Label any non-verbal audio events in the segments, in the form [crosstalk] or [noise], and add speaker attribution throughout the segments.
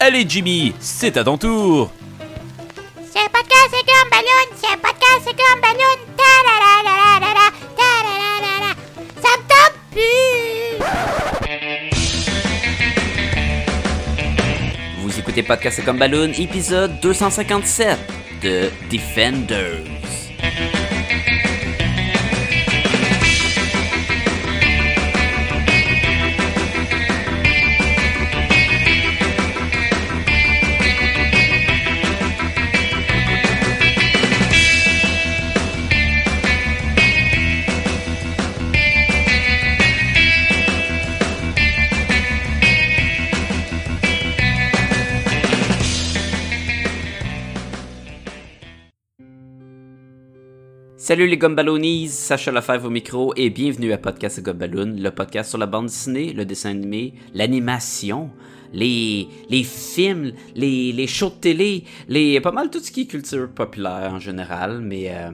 Speaker 1: Allez Jimmy, c'est à ton tour.
Speaker 2: C'est podcast, c'est comme ballon. C'est podcast, c'est comme ballon. Ta la la la la la ta la la la la. Ça me tente plus.
Speaker 1: Vous écoutez Podcast comme Balloon, épisode 257 de Defenders. Salut les Gumballoonies, Sacha Lefebvre au micro et bienvenue à Podcast Gumballoon, le podcast sur la bande dessinée, le dessin animé, l'animation, les, les films, les, les shows de télé, les, pas mal tout ce qui est culture populaire en général, mais euh,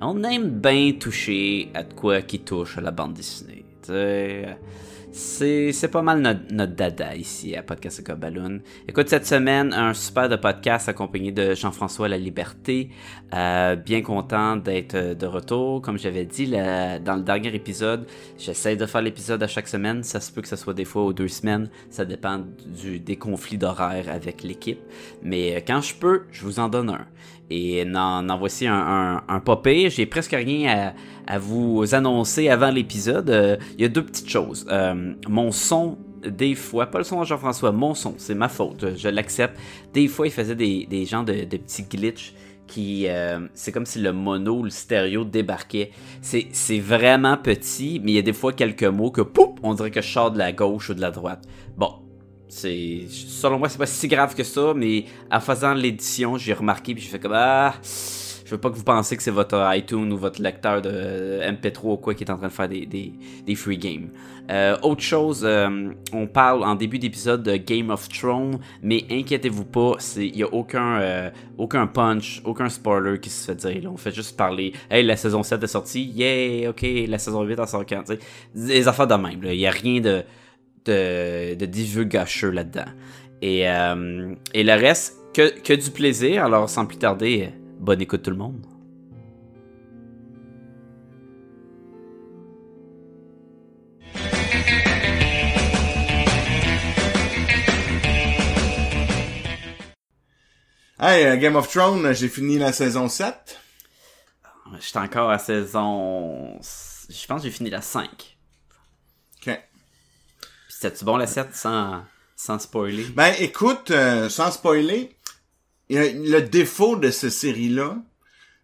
Speaker 1: on aime bien toucher à quoi qui touche à la bande dessinée. C'est, pas mal notre, dada ici à Podcast Balloon. Écoute, cette semaine, un super de podcast accompagné de Jean-François La Liberté. Euh, bien content d'être de retour. Comme j'avais dit dans le dernier épisode, j'essaie de faire l'épisode à chaque semaine. Ça se peut que ce soit des fois aux deux semaines. Ça dépend du, des conflits d'horaire avec l'équipe. Mais euh, quand je peux, je vous en donne un. Et en, en voici un, un. J'ai presque rien à, vous annoncer avant l'épisode. Euh, il y a deux petites choses. Euh, mon son, des fois, pas le son de Jean-François, mon son, c'est ma faute, je l'accepte. Des fois, il faisait des, des de, petits glitches qui euh, c'est comme si le mono le stéréo débarquait c'est vraiment petit mais il y a des fois quelques mots que poup on dirait que je sors de la gauche ou de la droite bon selon moi c'est pas si grave que ça mais en faisant l'édition j'ai remarqué puis j'ai fait comme ah je veux pas que vous pensiez que c'est votre iTunes ou votre lecteur de MP3 ou quoi qui est en train de faire des, des, free games. Euh, autre chose, euh, on parle en début d'épisode de Game of Thrones, mais inquiétez-vous pas, il y a aucun, euh, aucun punch, aucun spoiler qui se fait dire. Là. On fait juste parler, hey, la saison 7 est sortie, yeah, ok, la saison 8 en sort quand, des affaires de même. Il y a rien de, de, de divulgacheux là-dedans. Et, euh, et le reste, que, que du plaisir. Alors, sans plus tarder, bonne écoute tout le monde.
Speaker 3: Hey, uh, Game of Thrones, j'ai fini la saison 7.
Speaker 1: J'étais encore à saison... Je pense que j'ai fini la 5. C'était-tu bon la 7 sans, sans spoiler?
Speaker 3: Ben écoute, euh, sans spoiler, le défaut de cette série-là,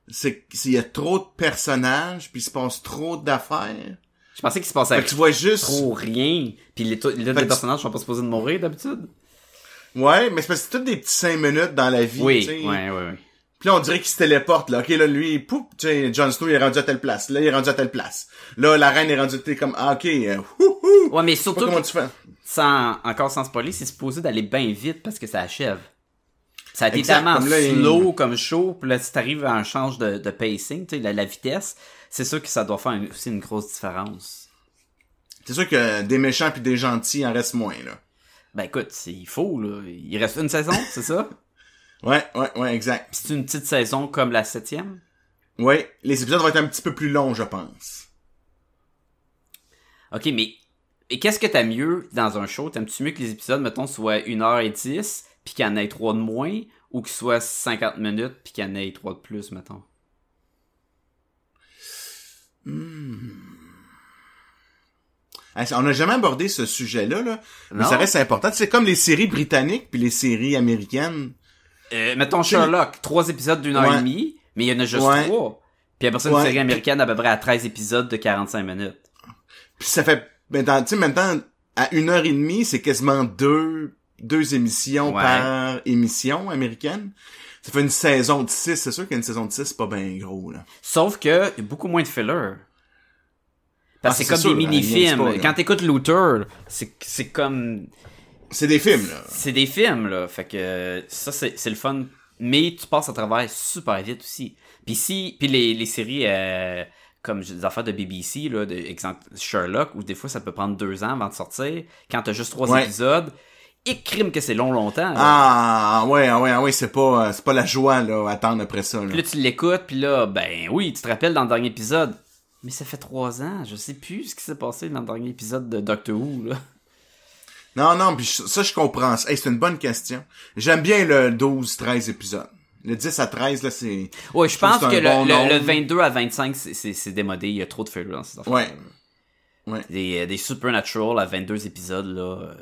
Speaker 3: c'est qu'il y a trop de personnages, puis il se passe trop d'affaires.
Speaker 1: Je pensais qu'il se passait
Speaker 3: tu vois juste...
Speaker 1: trop rien. Puis les, les, les personnages sont pas supposés de mourir d'habitude.
Speaker 3: Ouais, mais c'est parce que c'est toutes des petits cinq minutes dans la vie.
Speaker 1: Oui,
Speaker 3: t'sais.
Speaker 1: ouais, ouais, ouais.
Speaker 3: Puis là, on dirait qu'il se téléporte, là. OK, là, lui, poup, tu Jon Snow, il est rendu à telle place. Là, il est rendu à telle place. Là, la reine est rendue, t'es comme, ah, OK, euh, hou, hou.
Speaker 1: Ouais, mais surtout,
Speaker 3: comment tu fais.
Speaker 1: sans, encore sans spoiler, c'est supposé d'aller bien vite parce que ça achève. Ça a été tellement
Speaker 3: comme là, il-
Speaker 1: slow comme chaud, puis là, si t'arrives à un change de, de pacing, tu sais, la, la vitesse, c'est sûr que ça doit faire une- aussi une grosse différence.
Speaker 3: C'est sûr que des méchants puis des gentils en restent moins, là.
Speaker 1: Ben écoute, il faut, là. Il reste une saison, c'est ça? [laughs]
Speaker 3: Ouais, ouais, ouais, exact.
Speaker 1: C'est une petite saison comme la septième?
Speaker 3: Ouais, les épisodes vont être un petit peu plus longs, je pense.
Speaker 1: Ok, mais et qu'est-ce que t'as mieux dans un show? T'aimes-tu mieux que les épisodes, mettons, soient 1h10, puis qu'il y en ait 3 de moins, ou qu'ils soient 50 minutes, puis qu'il y en ait 3 de plus, mettons?
Speaker 3: Hey, On n'a jamais abordé ce sujet-là, là. Mais
Speaker 1: Non?
Speaker 3: ça reste important. C'est comme les séries britanniques puis les séries américaines.
Speaker 1: Euh, mettons Sherlock, 3 épisodes d'une heure et demie, mais il y en a juste. 3. Puis après ça, une série américaine à peu près à 13 épisodes de 45 minutes.
Speaker 3: Puis ça fait, ben, tu sais, maintenant, à une heure et demie, c'est quasiment deux, deux émissions par émission américaine. Ça fait une saison de six. C'est sûr qu'une saison de six, c'est pas bien gros, là.
Speaker 1: Sauf que, il y a beaucoup moins de filler. Parce
Speaker 3: Ah,
Speaker 1: que c'est
Speaker 3: c'est
Speaker 1: comme
Speaker 3: sûr,
Speaker 1: des mini-films. Quand t'écoutes c'est c'est comme...
Speaker 3: C'est des films, là.
Speaker 1: C'est des films, là. Fait que ça, c'est c'est le fun. Mais tu passes à travers super vite aussi. Puis si... Puis les, les séries... euh, comme des affaires de BBC, là, de, exemple Sherlock, où des fois ça peut prendre deux ans avant de sortir, quand t'as juste trois
Speaker 3: Ouais.
Speaker 1: épisodes, et crime que c'est long longtemps. là.
Speaker 3: Ah, ouais, ah ouais, ah ouais, c'est pas, euh, c'est pas la joie, là, attendre après ça, là.
Speaker 1: Puis là, tu l'écoutes, puis là, ben oui, tu te rappelles dans le dernier épisode. Mais ça fait trois ans, je sais plus ce qui s'est passé dans le dernier épisode de Doctor Who, là.
Speaker 3: Non, non, puis ça, je comprends. Hey, c'est une bonne question. J'aime bien le 12, 13 épisodes. Le 10 à 13, là, c'est...
Speaker 1: Ouais, je pense
Speaker 3: que
Speaker 1: le,
Speaker 3: bon
Speaker 1: le-
Speaker 3: nombre.
Speaker 1: le 22 à 25, c'est- démodé. Il y a trop de fillers dans ces affaires.
Speaker 3: Ouais. Ouais.
Speaker 1: Des, euh, des Supernatural à 22 épisodes, là, euh,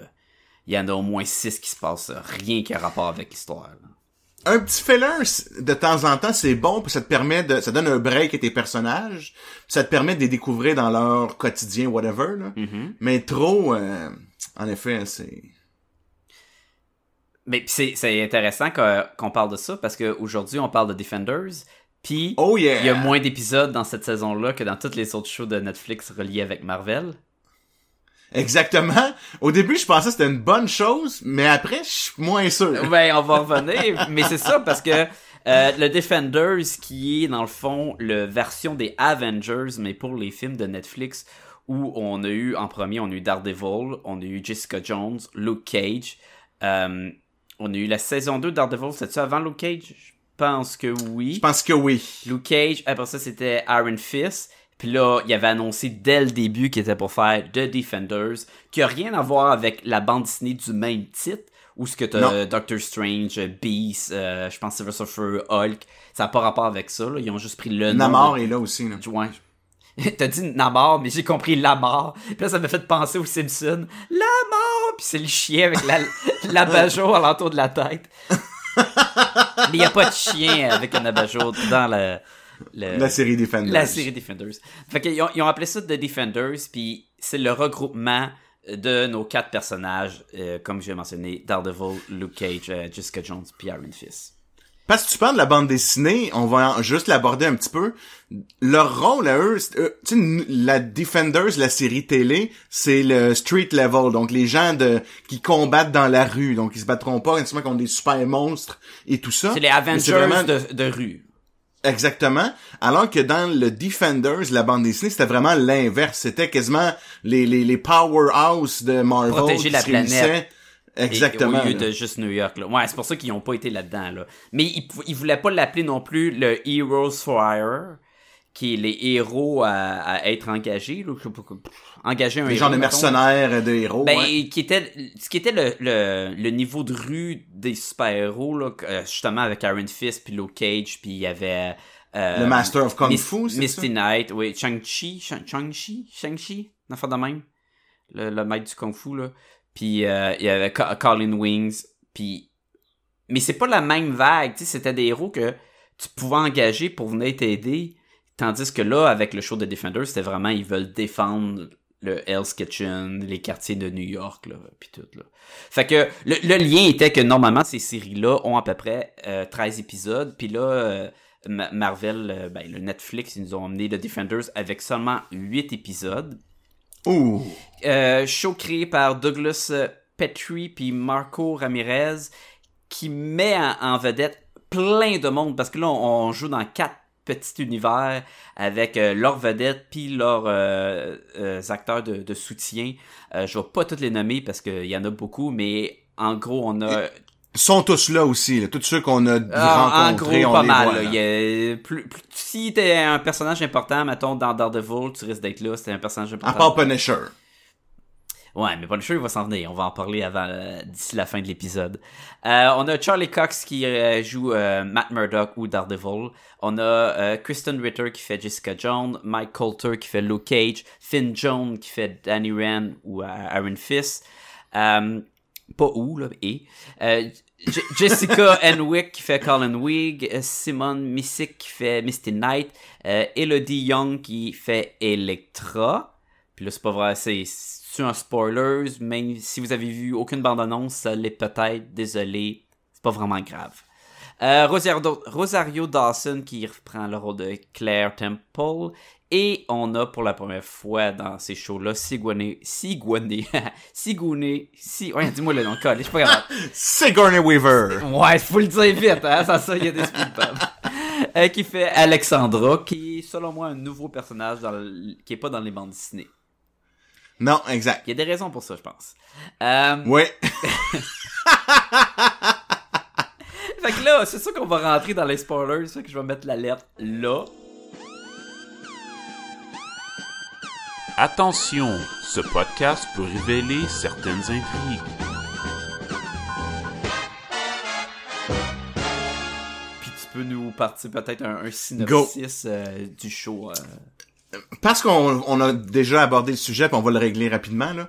Speaker 1: il y en a au moins 6 qui se passent euh, rien qui a rapport avec l'histoire.
Speaker 3: Un petit filler, de temps en temps, c'est bon, puis ça te permet de... Ça donne un break à tes personnages, puis ça te permet de les découvrir dans leur quotidien, whatever, là.
Speaker 1: Mhm.
Speaker 3: Mais trop, euh, en effet, c'est...
Speaker 1: Mais c'est c'est intéressant qu'on parle de ça parce qu'aujourd'hui, on parle de Defenders. Puis,
Speaker 3: Oh yeah!
Speaker 1: il y a moins d'épisodes dans cette saison-là que dans toutes les autres shows de Netflix reliés avec Marvel.
Speaker 3: Exactement. Au début, je pensais que c'était une bonne chose, mais après, je suis moins sûr. [laughs]
Speaker 1: Ben, on va revenir, mais c'est ça parce que euh, le Defenders, qui est dans le fond le version des Avengers, mais pour les films de Netflix, où on a eu en premier, on a eu Daredevil, on a eu Jessica Jones, Luke Cage, euh, on a eu la saison 2 de Daredevil, c'était-tu avant Luke Cage? Je pense que oui.
Speaker 3: Je pense que oui.
Speaker 1: Luke Cage, après ça c'était Iron Fist. Puis là, il avait annoncé dès le début qu'il était pour faire The Defenders, qui a rien à voir avec la bande dessinée du même titre, où ce que t'as. Doctor Strange, Beast, euh, je pense Silver Surfer, Hulk, ça n'a pas rapport avec ça, là. ils ont juste pris le nom.
Speaker 3: Namor
Speaker 1: de-
Speaker 3: est là aussi, là.
Speaker 1: Ouais. [laughs] T'as dit Namor, mais j'ai compris Lamar. Puis là, ça m'a fait penser aux Simpsons. Lamar! Puis c'est le chien avec la, [laughs] l'abat-jour alentour de la tête. [laughs] mais il n'y a pas de chien avec un abat-jour dans la, le-
Speaker 3: La série Defenders.
Speaker 1: la série Defenders. Fait qu'ils ont, ils ont appelé ça The Defenders, puis c'est le regroupement de nos quatre personnages, euh, comme j'ai mentionné, Daredevil, Luke Cage, euh, Jessica Jones, puis Iron Fist.
Speaker 3: Parce que tu parles de la bande dessinée, on va juste l'aborder un petit peu. Leur rôle à eux, c'est- tu sais, n- la Defenders, la série télé, c'est le street level, donc les gens de qui combattent dans la rue, donc ils se battront pas nécessairement contre des super monstres et tout ça.
Speaker 1: C'est les Avengers
Speaker 3: vraiment-
Speaker 1: de, de rue.
Speaker 3: Exactement. Alors que dans le Defenders, la bande dessinée, c'était vraiment l'inverse. C'était quasiment les, les, les powerhouse de Marvel.
Speaker 1: Protéger
Speaker 3: qui
Speaker 1: la
Speaker 3: se
Speaker 1: planète.
Speaker 3: Réunissaient.
Speaker 1: Et-
Speaker 3: Exactement.
Speaker 1: au lieu
Speaker 3: là.
Speaker 1: de juste New York. Là. Ouais, c'est pour ça qu'ils n'ont pas été là-dedans. Là. Mais ils, ils voulaient pas l'appeler non plus le Heroes for Hire, qui est les héros à, à être engagés. Là. Engager un
Speaker 3: Les
Speaker 1: héros,
Speaker 3: gens de mercenaires, de héros.
Speaker 1: Ben,
Speaker 3: ouais.
Speaker 1: qui était, ce qui était le, le, le niveau de rue des super-héros, là, euh, justement avec Iron Fist, puis Luke Cage, puis il y avait... euh,
Speaker 3: Le Master of Kung Fu, c'est
Speaker 1: Misty
Speaker 3: ça?
Speaker 1: Knight, oui, Shang-Chi, Shang- Shang-Chi, Shang-Chi, une affaire de même, le, le maître du Kung Fu, là. Puis euh, il y avait Colin Wings, puis... Mais c'est pas la même vague, c'était des héros que tu pouvais engager pour venir t'aider, tandis que là, avec le show de Defender, c'était vraiment, ils veulent défendre le Hell's Kitchen, les quartiers de New York, là, puis tout, là. Fait que le, lien était que normalement, ces séries-là ont à peu près euh, 13 épisodes, puis là, euh, Ma- Marvel, euh, ben, le Netflix, ils nous ont emmené le Defenders avec seulement 8 épisodes.
Speaker 3: Ouh.
Speaker 1: Euh, show créé par Douglas euh, Petrie puis Marco Ramirez qui met en, vedette plein de monde parce que là on, joue dans quatre petits univers avec euh, leurs vedettes puis leurs euh, euh, acteurs de, de soutien. Je vais pas toutes les nommer parce qu'il y en a beaucoup, mais en gros on a
Speaker 3: sont tous là aussi, là. Tous ceux qu'on a
Speaker 1: ah, en gros,
Speaker 3: rencontrés, on
Speaker 1: pas
Speaker 3: les
Speaker 1: mal.
Speaker 3: voit.
Speaker 1: là.
Speaker 3: là.
Speaker 1: Il y a plus, plus- si t'es un personnage important, mettons dans Daredevil, tu risques d'être là. C'était un personnage
Speaker 3: À
Speaker 1: important.
Speaker 3: part Punisher.
Speaker 1: Ouais, mais Punisher, il va s'en venir. On va en parler avant, euh, d'ici la fin de l'épisode. Euh, on a Charlie Cox qui euh, joue Matt Murdock ou Daredevil. On a Kristen Ritter qui fait Jessica Jones, Mike Coulter qui fait Luke Cage, Finn Jones qui fait Danny Rand ou Fist. Euh, pas où, là, et. Euh, Jessica [laughs] Henwick qui fait Colin Wig, euh, Simone Missick qui fait Misty Knight, euh, Elodie Young qui fait Electra. Puis là, c'est pas vrai, c'est un spoiler, même si vous avez vu aucune bande-annonce, ça l'est peut-être, désolé, c'est pas vraiment grave. Euh, Rosario, Rosario Dawson qui reprend le rôle de Claire Temple. Et on a pour la première fois dans ces shows-là Sigourney, Sigourney, [laughs] Sigourney, si, ouais, dis-moi le nom, je suis pas capable. [laughs]
Speaker 3: Sigourney Weaver.
Speaker 1: Ouais, faut le dire vite, hein, ça, ça, il y a des speed. [laughs] Euh, qui fait Alexandra, qui est, selon moi, un nouveau personnage dans le- qui est pas dans les bandes dessinées.
Speaker 3: Non, exact.
Speaker 1: Il y a des raisons pour ça, je pense. Euh,
Speaker 3: Ouais.
Speaker 1: Fait que là, c'est sûr qu'on va rentrer dans les spoilers. Fait que je vais mettre la lettre là.
Speaker 4: Attention, ce podcast peut révéler certaines intrigues.
Speaker 1: Puis tu peux nous partir peut-être un, un synopsis euh, du show. euh.
Speaker 3: parce qu'on on a déjà abordé le sujet, puis on va le régler rapidement, là.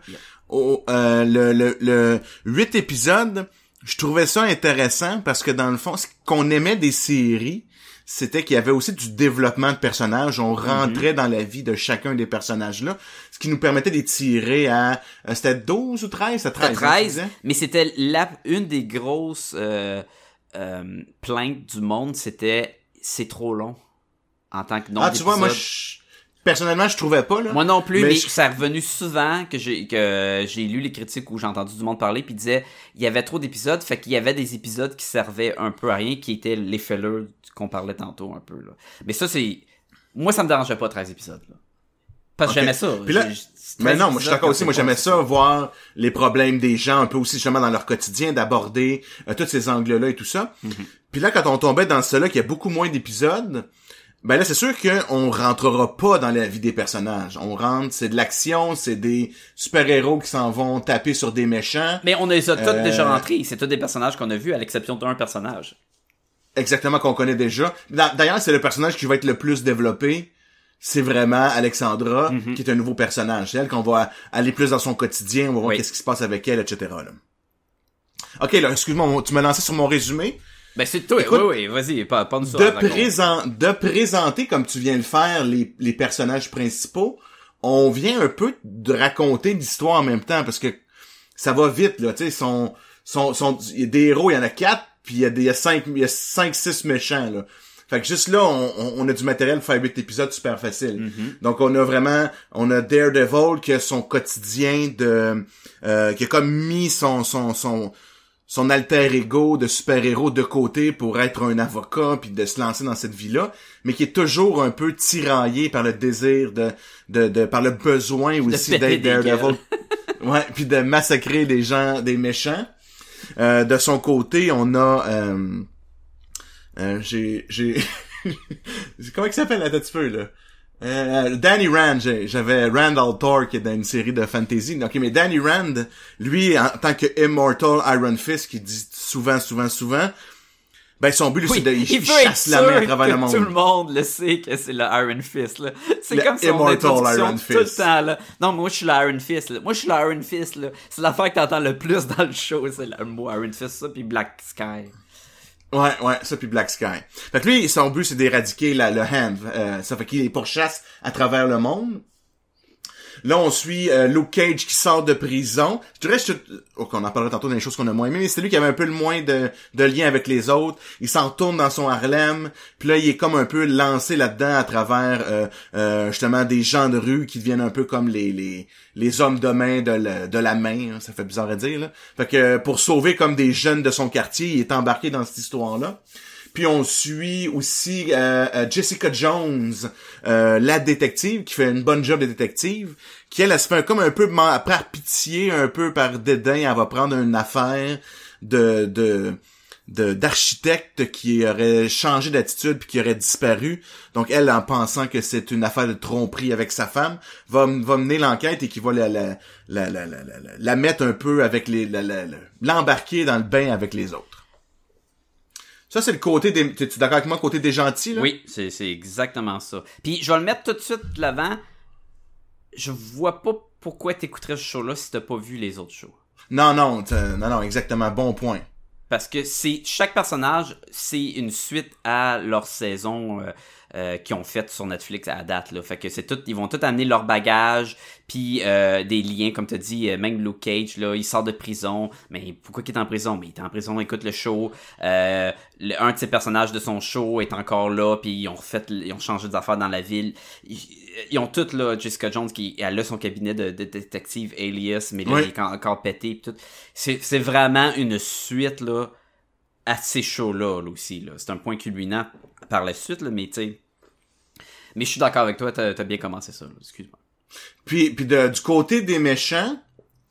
Speaker 3: Au, euh, le, le, le 8 épisodes, je trouvais ça intéressant parce que dans le fond, ce qu'on aimait des séries, c'était qu'il y avait aussi du développement de personnages. On rentrait dans la vie de chacun des personnages-là, ce qui nous permettait d'étirer à... euh, C'était 12 ou 13? C'était 13,
Speaker 1: C'était
Speaker 3: hein, tu
Speaker 1: 13,
Speaker 3: disais?
Speaker 1: mais c'était la, une des grosses euh, euh, plaintes du monde, c'était c'est trop long en tant que nombre
Speaker 3: Ah, tu vois, moi, je- personnellement, je trouvais pas, là.
Speaker 1: Moi non plus,
Speaker 3: Mais
Speaker 1: mais,
Speaker 3: je-
Speaker 1: ça est revenu souvent que j'ai que j'ai lu les critiques où j'ai entendu du monde parler puis disait il y avait trop d'épisodes, fait qu'il y avait des épisodes qui servaient un peu à rien, qui étaient les fillers qu'on parlait tantôt un peu là. Mais ça c'est moi ça me dérangeait pas 13 épisodes là. Parce que j'aimais ça.
Speaker 3: Puis là- Mais
Speaker 1: 13
Speaker 3: non, moi je suis d'accord aussi. Moi j'aimais ça voir les problèmes des gens un peu aussi justement dans leur quotidien, d'aborder euh, tous ces angles-là et tout ça.
Speaker 1: Mhm.
Speaker 3: Puis là, quand on tombait dans cela, qu'il y a beaucoup moins d'épisodes, ben là c'est sûr qu'on rentrera pas dans la vie des personnages. On rentre, c'est de l'action, c'est des super-héros qui s'en vont taper sur des méchants.
Speaker 1: Mais on les a tous
Speaker 3: Euh,
Speaker 1: déjà rentrés. C'est tous des personnages qu'on a vus, à l'exception d'un personnage.
Speaker 3: Exactement qu'on connaît déjà. D'a- D'ailleurs, c'est le personnage qui va être le plus développé. C'est vraiment Alexandra,
Speaker 1: Mhm.
Speaker 3: qui est un nouveau personnage. C'est elle qu'on va aller plus dans son quotidien, on va voir
Speaker 1: Oui.
Speaker 3: qu'est-ce qui se passe avec elle, etc. Là. Ok, là, excuse-moi, tu m'as lancé sur mon résumé.
Speaker 1: Ben c'est toi.
Speaker 3: Écoute,
Speaker 1: oui, oui, vas-y, pas, pas nous
Speaker 3: De, présent, de présenter, comme tu viens de le faire, les, les personnages principaux, on vient un peu de raconter l'histoire en même temps, parce que ça va vite, là, tu sais, son, son, son, il y a des héros, il y en a quatre, puis il y a des, il y a cinq, il y a cinq, six méchants, là. Fait que juste là, on, on- a du matériel pour faire huit épisodes super facile. Donc on a vraiment, on a Daredevil qui a son quotidien de, euh, qui a comme mis son, son, son, son alter ego de super-héros de côté pour être un avocat puis de se lancer dans cette vie-là, mais qui est toujours un peu tiraillé par le désir de, de, de par le besoin aussi d'être Daredevil. [laughs] ouais, puis de massacrer des gens, des méchants. Euh, de son côté, on a, euh, euh, j'ai, j'ai, [laughs] comment il s'appelle la tête peu là? Euh, Danny Rand, j'avais Randall Thor qui est dans une série de fantasy. Ok, mais Danny Rand, lui, en tant que Immortal Iron Fist, qui dit souvent, souvent, souvent, ben son but,
Speaker 1: Oui,
Speaker 3: c'est de il chasse la main à travers le monde.
Speaker 1: tout le monde le sait que c'est le Iron Fist, là. C'est comme
Speaker 3: Immortal
Speaker 1: introduction
Speaker 3: Iron
Speaker 1: tout le
Speaker 3: Fist.
Speaker 1: temps, là. Non, moi, je suis le Iron Fist, là. Moi, je suis le Iron Fist, là. C'est l'affaire que t'entends le plus dans le show, c'est le mot Iron Fist, ça, puis Black Sky.
Speaker 3: Ouais, ouais, ça puis Black Sky. Fait que lui, son but, c'est d'éradiquer la, le hand. Euh, ça fait qu'il est pourchasse à travers le monde. Là, on suit euh, Cage qui sort de prison. Je dirais, je ok, on en parlera tantôt les choses qu'on a moins aimées, mais c'est lui qui avait un peu le moins de, de lien avec les autres. Il s'en retourne dans son Harlem. Puis là, il est comme un peu lancé là-dedans à travers euh, euh, justement des gens de rue qui deviennent un peu comme les les, les hommes de main de, la- de la main. hein. ça fait bizarre à dire. Là. Fait que pour sauver comme des jeunes de son quartier, il est embarqué dans cette histoire-là. Puis on suit aussi euh, euh, Jessica Jones, euh, la détective, qui fait une bonne job de détective, qui elle, elle se fait comme un peu par pitié, un peu par dédain, elle va prendre une affaire de de d'architecte qui aurait changé d'attitude puis qui aurait disparu. Donc elle, en pensant que c'est une affaire de tromperie avec sa femme, va, va mener l'enquête et qui va la, la, la, la, mettre un peu avec les l'embarquer dans le bain avec les autres. Ça, c'est le côté des... T'es-tu d'accord avec moi, côté des gentils, là?
Speaker 1: Oui, c'est c'est exactement ça. Puis je vais le mettre tout de suite de l'avant. Je vois pas pourquoi t'écouterais ce show-là si t'as pas vu les autres shows.
Speaker 3: Non, non, non, non, exactement, bon point.
Speaker 1: Parce que c'est chaque personnage, c'est une suite à leur saison euh, euh, qu'ils ont faite sur Netflix à date. Là. Fait que c'est tout, ils vont tout amener leur bagage, puis euh, des liens, comme tu dit, euh, même Luke Cage, là, il sort de prison. Mais pourquoi il est en prison? Mais il est en prison, écoute le show. Le- un de ses personnages de son show est encore là, puis ils ont refait, ils ont changé des affaires dans la ville. Ils, ils ont toutes là, Jessica Jones qui elle a son cabinet de, de détective alias, mais là
Speaker 3: Oui.
Speaker 1: il est en- encore pété. pis tout. C'est, vraiment une suite là à ces shows-là là, aussi. Là. C'est un point culminant par la suite, là, mais tu sais. Mais je suis d'accord avec toi, t'as, bien commencé ça, excuse-moi.
Speaker 3: Puis, puis de- du côté des méchants,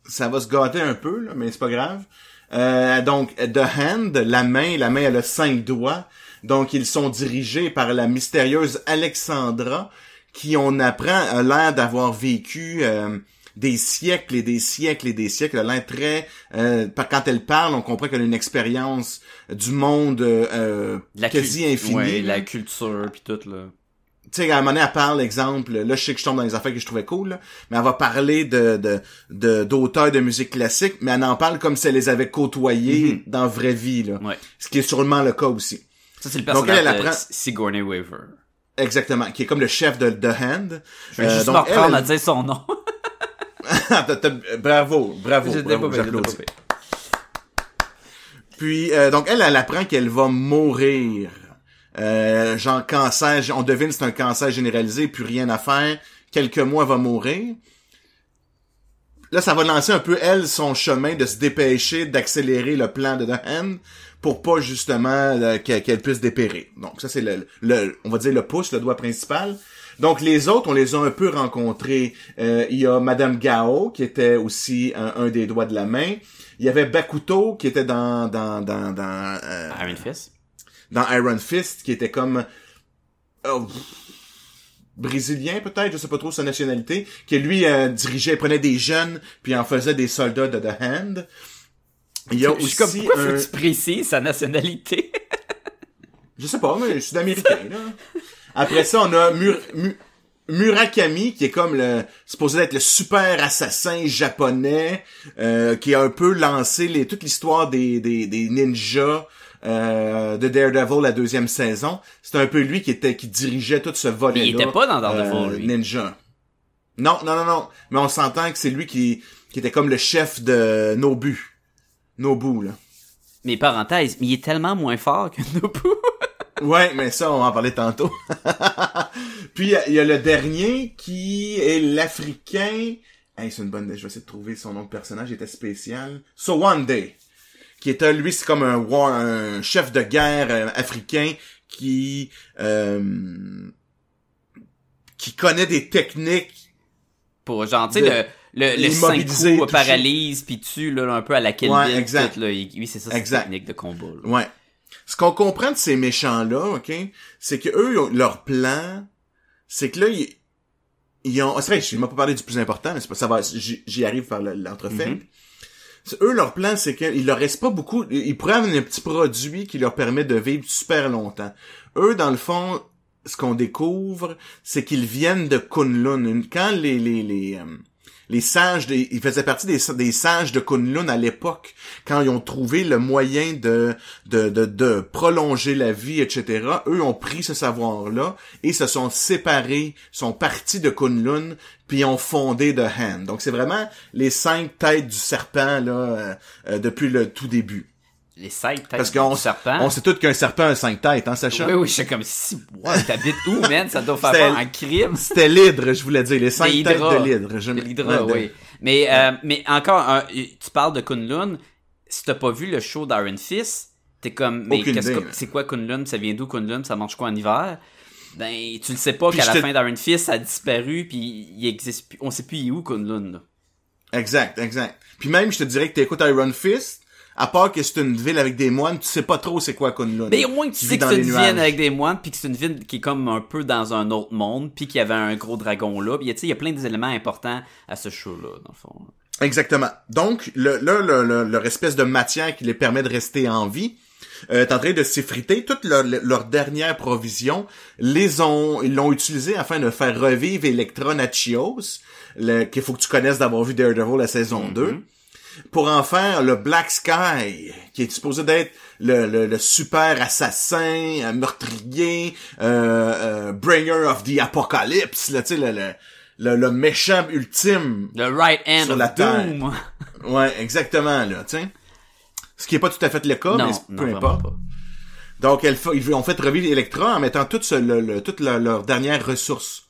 Speaker 3: ça va se gâter un peu, là, mais c'est pas grave. Euh, donc, The Hand, la main, la main elle a cinq doigts. Donc, ils sont dirigés par la mystérieuse Alexandra, qui on apprend a l'air d'avoir vécu euh, des siècles et des siècles et des siècles. Elle a l'air très... euh, quand elle parle, on comprend qu'elle a une expérience du monde euh,
Speaker 1: La
Speaker 3: quasi infinie.
Speaker 1: Ouais, la culture puis tout là.
Speaker 3: Tu sais, à un moment donné, elle parle, exemple, là, je sais que je tombe dans les affaires que je trouvais cool, là, mais elle va parler de, de, de, d'auteurs de musique classique, mais elle en parle comme si elle les avait côtoyés dans la vraie vie, là.
Speaker 1: Ouais.
Speaker 3: Ce qui est sûrement le cas aussi.
Speaker 1: Ça c'est le
Speaker 3: Donc,
Speaker 1: personnage
Speaker 3: elle, elle
Speaker 1: de
Speaker 3: apprend-
Speaker 1: Sigourney Weaver.
Speaker 3: Exactement. Qui est comme le chef de The Hand.
Speaker 1: Je vais
Speaker 3: Euh,
Speaker 1: juste
Speaker 3: donc,
Speaker 1: me reprendre
Speaker 3: elle,
Speaker 1: à dire son nom. [laughs] [laughs]
Speaker 3: bravo, bravo,
Speaker 1: J'étais
Speaker 3: bravo, j'applaudis. Puis, euh, donc, elle, elle apprend qu'elle va mourir. Euh, genre, cancer, on devine c'est un cancer généralisé, plus rien à faire. Quelques mois, va mourir. Là, ça va lancer un peu, elle, son chemin de se dépêcher, d'accélérer le plan de Hand pour pas, justement, qu'elle puisse dépérir. Donc, ça, c'est le, le, on va dire le pouce, le doigt principal. Donc, les autres, on les a un peu rencontrés. Euh, il y a Madame Gao, qui était aussi un, des doigts de la main. Il y avait Bakuto, qui était dans, dans, dans, dans, euh. Dans Iron Fist, qui était comme oh, brésilien peut-être, je sais pas trop sa nationalité, qui lui euh, dirigeait, prenait des jeunes, puis en faisait des soldats de The Hand. Il y a
Speaker 1: Je suis comme
Speaker 3: aussi
Speaker 1: pourquoi
Speaker 3: un...
Speaker 1: faut que tu précises sa nationalité? [laughs]
Speaker 3: Je sais pas, mais sud-américain, là. Après ça, on a Mur- Mu- Murakami, qui est comme le, supposé être le super assassin japonais, euh, qui a un peu lancé les, toute l'histoire des, des, des ninjas, euh, de Daredevil la deuxième saison. C'était un peu lui qui était, qui dirigeait tout ce volet
Speaker 1: il était pas dans Daredevil, lui.
Speaker 3: Ninja. Non, non, non, non. Mais on s'entend que c'est lui qui, qui était comme le chef de Nobu. Nobu, là.
Speaker 1: Mais parenthèse, mais il est tellement moins fort que Nobu. [laughs]
Speaker 3: Ouais, mais ça, on va en parler tantôt. [laughs] Puis, il y y, a le dernier qui est l'Africain. Hey, c'est une bonne... Je vais essayer de trouver son nom de personnage. Il était spécial. Sowande. Qui était, lui, c'est comme un, war- un chef de guerre euh, africain qui... euh, qui connaît des techniques.
Speaker 1: Pour genre, tu sais, le, le, 5 coups paralyse puis tue là, un peu à la Kill
Speaker 3: Ouais, exact.
Speaker 1: tout, là. Il- Oui, c'est ça,
Speaker 3: Exact.
Speaker 1: technique de combat. là.
Speaker 3: Ouais. Ce qu'on comprend de ces méchants-là, OK, c'est que eux, leur plan, c'est que là, ils, ils ont... C'est vrai, je m'as pas parlé du plus important, mais c'est pas, ça va, j'y arrive par le- l'entrefait.
Speaker 1: Mhm.
Speaker 3: C'est- Eux, leur plan, c'est qu'il leur reste pas beaucoup... Ils avoir un petit produit qui leur permet de vivre super longtemps. Eux, dans le fond, ce qu'on découvre, c'est qu'ils viennent de Kunlun. Quand les... les, les euh, les sages, ils faisaient partie des, sages de Kunlun à l'époque, quand ils ont trouvé le moyen de prolonger la vie, etc. Eux ont pris ce savoir-là et se sont séparés, sont partis de Kunlun, puis ont fondé The Hand. Donc c'est vraiment les cinq têtes du serpent là euh, euh, depuis le tout début.
Speaker 1: Les cinq têtes
Speaker 3: Parce qu'on
Speaker 1: du serpent.
Speaker 3: on sait tous qu'un serpent a cinq têtes, hein, Sacha?
Speaker 1: Oui, oui, je suis comme si, ouais, t'habites où, man? Ça doit faire un crime.
Speaker 3: C'était l'hydre, je voulais dire, les cinq têtes de l'hydre. Je-
Speaker 1: de- oui. Mais, euh, mais encore, un- tu parles de Kunlun. Si t'as pas vu le show d'Iron Fist, t'es comme, mais qu'est-ce que, c'est quoi Kunlun? Ça vient d'où Kunlun? Ça mange quoi en hiver? Ben, tu le sais pas qu'à la fin d'Iron Fist, ça a disparu, puis il existe plus. On sait plus il est où Kunlun, là.
Speaker 3: Exact, exact. Puis même, je te dirais que t'écoutes Iron Fist, à part que c'est une ville avec des moines, tu sais pas trop c'est quoi Kunlun.
Speaker 1: Mais au moins que tu
Speaker 3: Tu
Speaker 1: sais que c'est une ville avec des moines, puis que c'est une ville qui est comme un peu dans un autre monde, puis qu'il y avait un gros dragon là. Puis tu sais, il y a plein d'éléments importants à ce show-là, dans le fond.
Speaker 3: Exactement. Donc, le, là, le, le- leur espèce de matière qui les permet de rester en vie euh, est en train de s'effriter. Toute leur, leur dernière provision, les ont, ils l'ont utilisé afin de faire revivre Electra Nachios, le- qu'il faut que tu connaisses d'avoir vu Daredevil la saison 2, pour en faire le Black Sky, qui est supposé d'être le, le, le super assassin, euh, meurtrier, euh, euh, bringer of the apocalypse, là, tu sais, le, le, le, méchant ultime
Speaker 1: Le right hand
Speaker 3: Sur
Speaker 1: of
Speaker 3: la terre.
Speaker 1: Doom. [laughs]
Speaker 3: Ouais, exactement, là, tu sais. Ce qui est pas tout à fait le cas,
Speaker 1: non,
Speaker 3: mais
Speaker 1: non,
Speaker 3: peu importe.
Speaker 1: pas.
Speaker 3: Donc, elle ils ont fait revivre Electra en mettant toutes le- leurs leurs dernières ressources.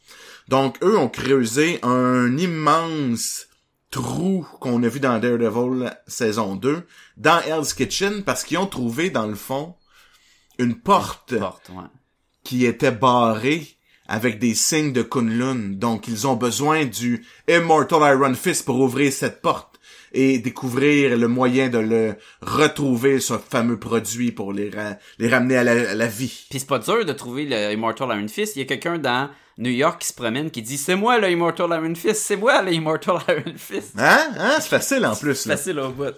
Speaker 3: Donc, eux ont creusé un immense trou qu'on a vu dans Daredevil saison 2 dans Hell's Kitchen parce qu'ils ont trouvé, dans le fond, une porte
Speaker 1: Porte, ouais.
Speaker 3: qui était barrée avec des signes de Kunlun. Donc, ils ont besoin du Immortal Iron Fist pour ouvrir cette porte et découvrir le moyen de le retrouver, ce fameux produit pour les, ra- les ramener à la, à la vie.
Speaker 1: Puis c'est pas dur de trouver le Immortal Iron Fist. Il y a quelqu'un dans New York qui se promène qui dit c'est moi le Immortal Iron Fist, c'est moi le Immortal [laughs] Iron Fist.
Speaker 3: Hein? Hein? C'est facile en plus.
Speaker 1: C'est facile au bout.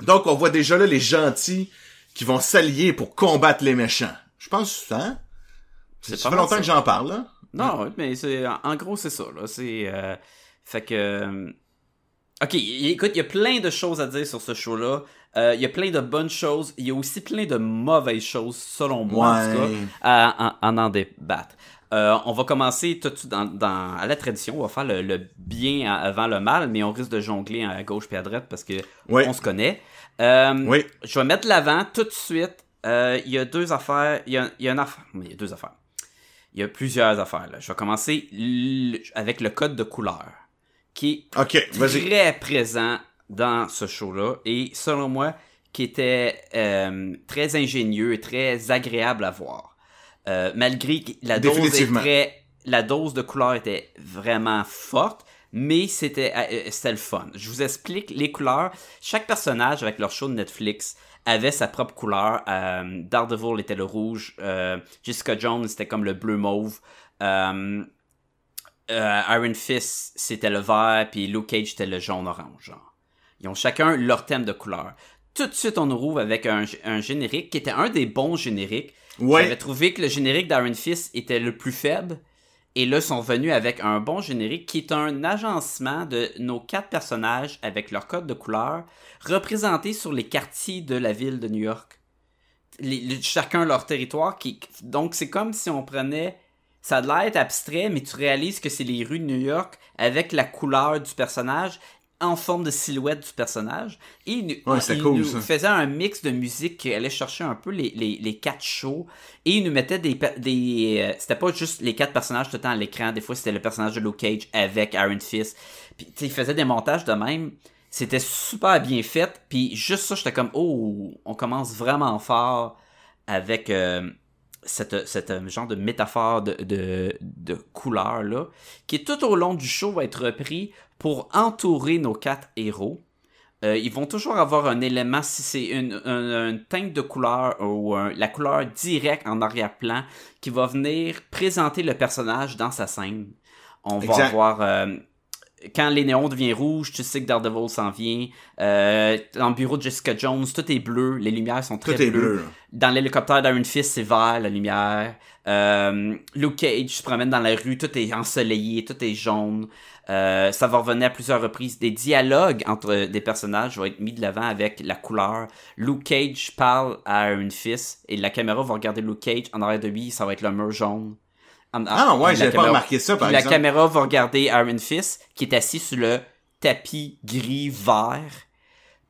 Speaker 3: Donc, on voit déjà là les gentils qui vont s'allier pour combattre les méchants. Je pense, hein?
Speaker 1: C'est
Speaker 3: Ça
Speaker 1: pas
Speaker 3: fait longtemps
Speaker 1: ça.
Speaker 3: que j'en parle, là.
Speaker 1: Non, mais c'est en en gros c'est ça là. C'est euh, fait que euh, ok. Écoute, il y a plein de choses à dire sur ce show là. Il y a plein de bonnes choses. Il y a aussi plein de mauvaises choses selon moi en tout
Speaker 3: Ouais.
Speaker 1: cas à, à- à en débattre. Euh, on va commencer tout de suite dans, dans- à la tradition. On va faire le, le bien avant le mal, mais on risque de jongler à gauche et à droite parce que
Speaker 3: Oui.
Speaker 1: on se connaît. Euh,
Speaker 3: Oui.
Speaker 1: je vais mettre l'avant tout de suite. Euh, Il y a deux affaires. Il y a, il y a une affaire. Il y a deux affaires. Il y a plusieurs affaires. Là. Je vais commencer avec le code de couleur, qui est très présent dans ce show-là et selon moi, qui était euh, très ingénieux et très agréable à voir. Euh, malgré que la dose, très, la dose de couleur était vraiment forte, mais c'était euh, c'était le fun. Je vous explique les couleurs. Chaque personnage avec leur show de Netflix avait sa propre couleur. Daredevil était le rouge, Jessica Jones c'était comme le bleu mauve. Euh, Iron Fist c'était le vert, puis Luke Cage c'était le jaune orange. Genre. Ils ont chacun leur thème de couleur. Tout de suite, on nous rouvre avec un, un générique qui était un des bons génériques.
Speaker 3: Ouais.
Speaker 1: J'avais trouvé que le générique d'Iron Fist était le plus faible. Et là, ils sont venus avec un bon générique qui est un agencement de nos quatre personnages avec leur code de couleur représentés sur les quartiers de la ville de New York. Les- les- chacun leur territoire. Qui, donc, c'est comme si on prenait. Ça a l'air être abstrait, mais tu réalises que c'est les rues de New York avec la couleur du personnage en forme de silhouette du personnage. Et il, nous-
Speaker 3: Ouais, c'est
Speaker 1: il
Speaker 3: cool,
Speaker 1: nous
Speaker 3: ça.
Speaker 1: faisait un mix de musique qui allait chercher un peu les, les, les quatre shows. Et il nous mettait des... des euh, c'était pas juste les quatre personnages tout le temps à l'écran. Des fois, c'était le personnage de Luke Cage avec Iron Fist. Puis, il faisait des montages de même. C'était super bien fait. Puis juste ça, j'étais comme, oh, on commence vraiment fort avec euh, cette, cette euh, genre de métaphore de, de, de couleur là, qui est tout au long du show va être repris pour entourer nos quatre héros. Euh, ils vont toujours avoir un élément, si c'est une, un- une teinte de couleur ou un- la couleur directe en arrière-plan, qui va venir présenter le personnage dans sa scène. On va avoir... euh, quand les néons deviennent rouges, tu sais que Daredevil s'en vient. Euh, dans le bureau de Jessica Jones, tout est bleu, les lumières sont très
Speaker 3: Tout est
Speaker 1: bleues.
Speaker 3: bleu.
Speaker 1: Dans l'hélicoptère d'Iron Fist, c'est vert, la lumière. Euh, Luke Cage se promène dans la rue, tout est ensoleillé, tout est jaune. Euh, ça va revenir à plusieurs reprises. Des dialogues entre des personnages vont être mis de l'avant avec la couleur. Luke Cage parle à Iron Fist et la caméra va regarder Luke Cage. En arrière de lui, ça va être le mur jaune. En-
Speaker 3: Ah, ouais,
Speaker 1: puis la
Speaker 3: j'avais pas remarqué ça, par
Speaker 1: puis la caméra va regarder Iron Fist qui est assis sur le tapis gris-vert.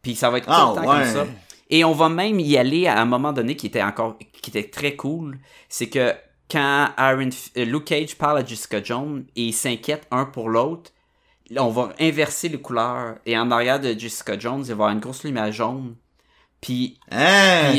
Speaker 1: Puis ça va être tout
Speaker 3: Ah,
Speaker 1: le temps
Speaker 3: ouais.
Speaker 1: comme ça. Et on va même y aller à un moment donné qui était encore qui était très cool, c'est que quand Aaron, euh, Luke Cage parle à Jessica Jones et ils s'inquiètent un pour l'autre, on va inverser les couleurs et en arrière de Jessica Jones, il va y avoir une grosse lumière jaune. Puis
Speaker 3: Hein,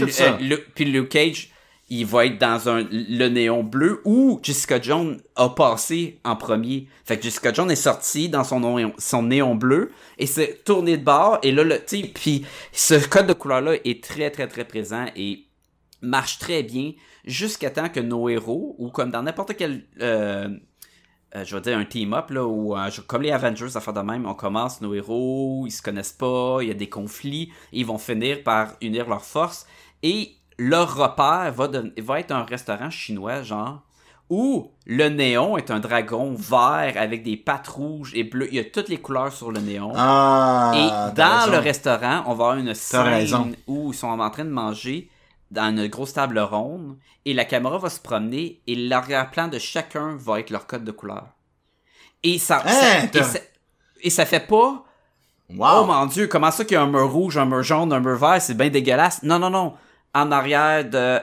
Speaker 1: puis
Speaker 3: ça?
Speaker 1: euh, Lu- puis Luke Cage, il va être dans un, le néon bleu où Jessica Jones a passé en premier. Fait que Jessica Jones est sortie dans son néon, son néon bleu et s'est tourné de bord. Et là, le, puis ce code de couleur-là est très, très, très présent et marche très bien jusqu'à temps que nos héros, ou comme dans n'importe quel... euh, euh, je vais dire un team-up, là, euh, comme les Avengers, à faire de même, on commence, nos héros, ils se connaissent pas, il y a des conflits, ils vont finir par unir leurs forces, et leur repère va, être un restaurant chinois, genre, où le néon est un dragon vert avec des pattes rouges et bleues, il y a toutes les couleurs sur le néon.
Speaker 3: Ah,
Speaker 1: Et dans le restaurant, on va avoir une
Speaker 3: raison.
Speaker 1: scène où ils sont en train de manger dans une grosse table ronde et la caméra va se promener et l'arrière-plan de chacun va être leur code de couleur. Et ça,
Speaker 3: Hein,
Speaker 1: ça- et, ça et ça fait pas
Speaker 3: Wow.
Speaker 1: Oh mon dieu, comment ça qu'il y a un mur rouge, un mur jaune, un mur vert, c'est bien dégueulasse. Non, non, non. En arrière de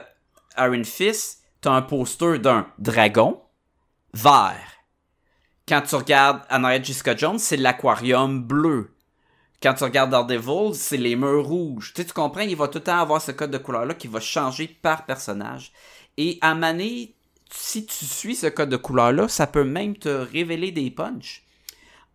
Speaker 1: Iron Fist, t'as un poster d'un dragon vert. Quand tu regardes en arrière de Jessica Jones, c'est l'aquarium bleu. Quand tu regardes Daredevil, c'est les murs rouges. Tu tu comprends, il va tout le temps avoir ce code de couleur-là qui va changer par personnage. Et à Mané, si tu suis ce code de couleur-là, ça peut même te révéler des punchs.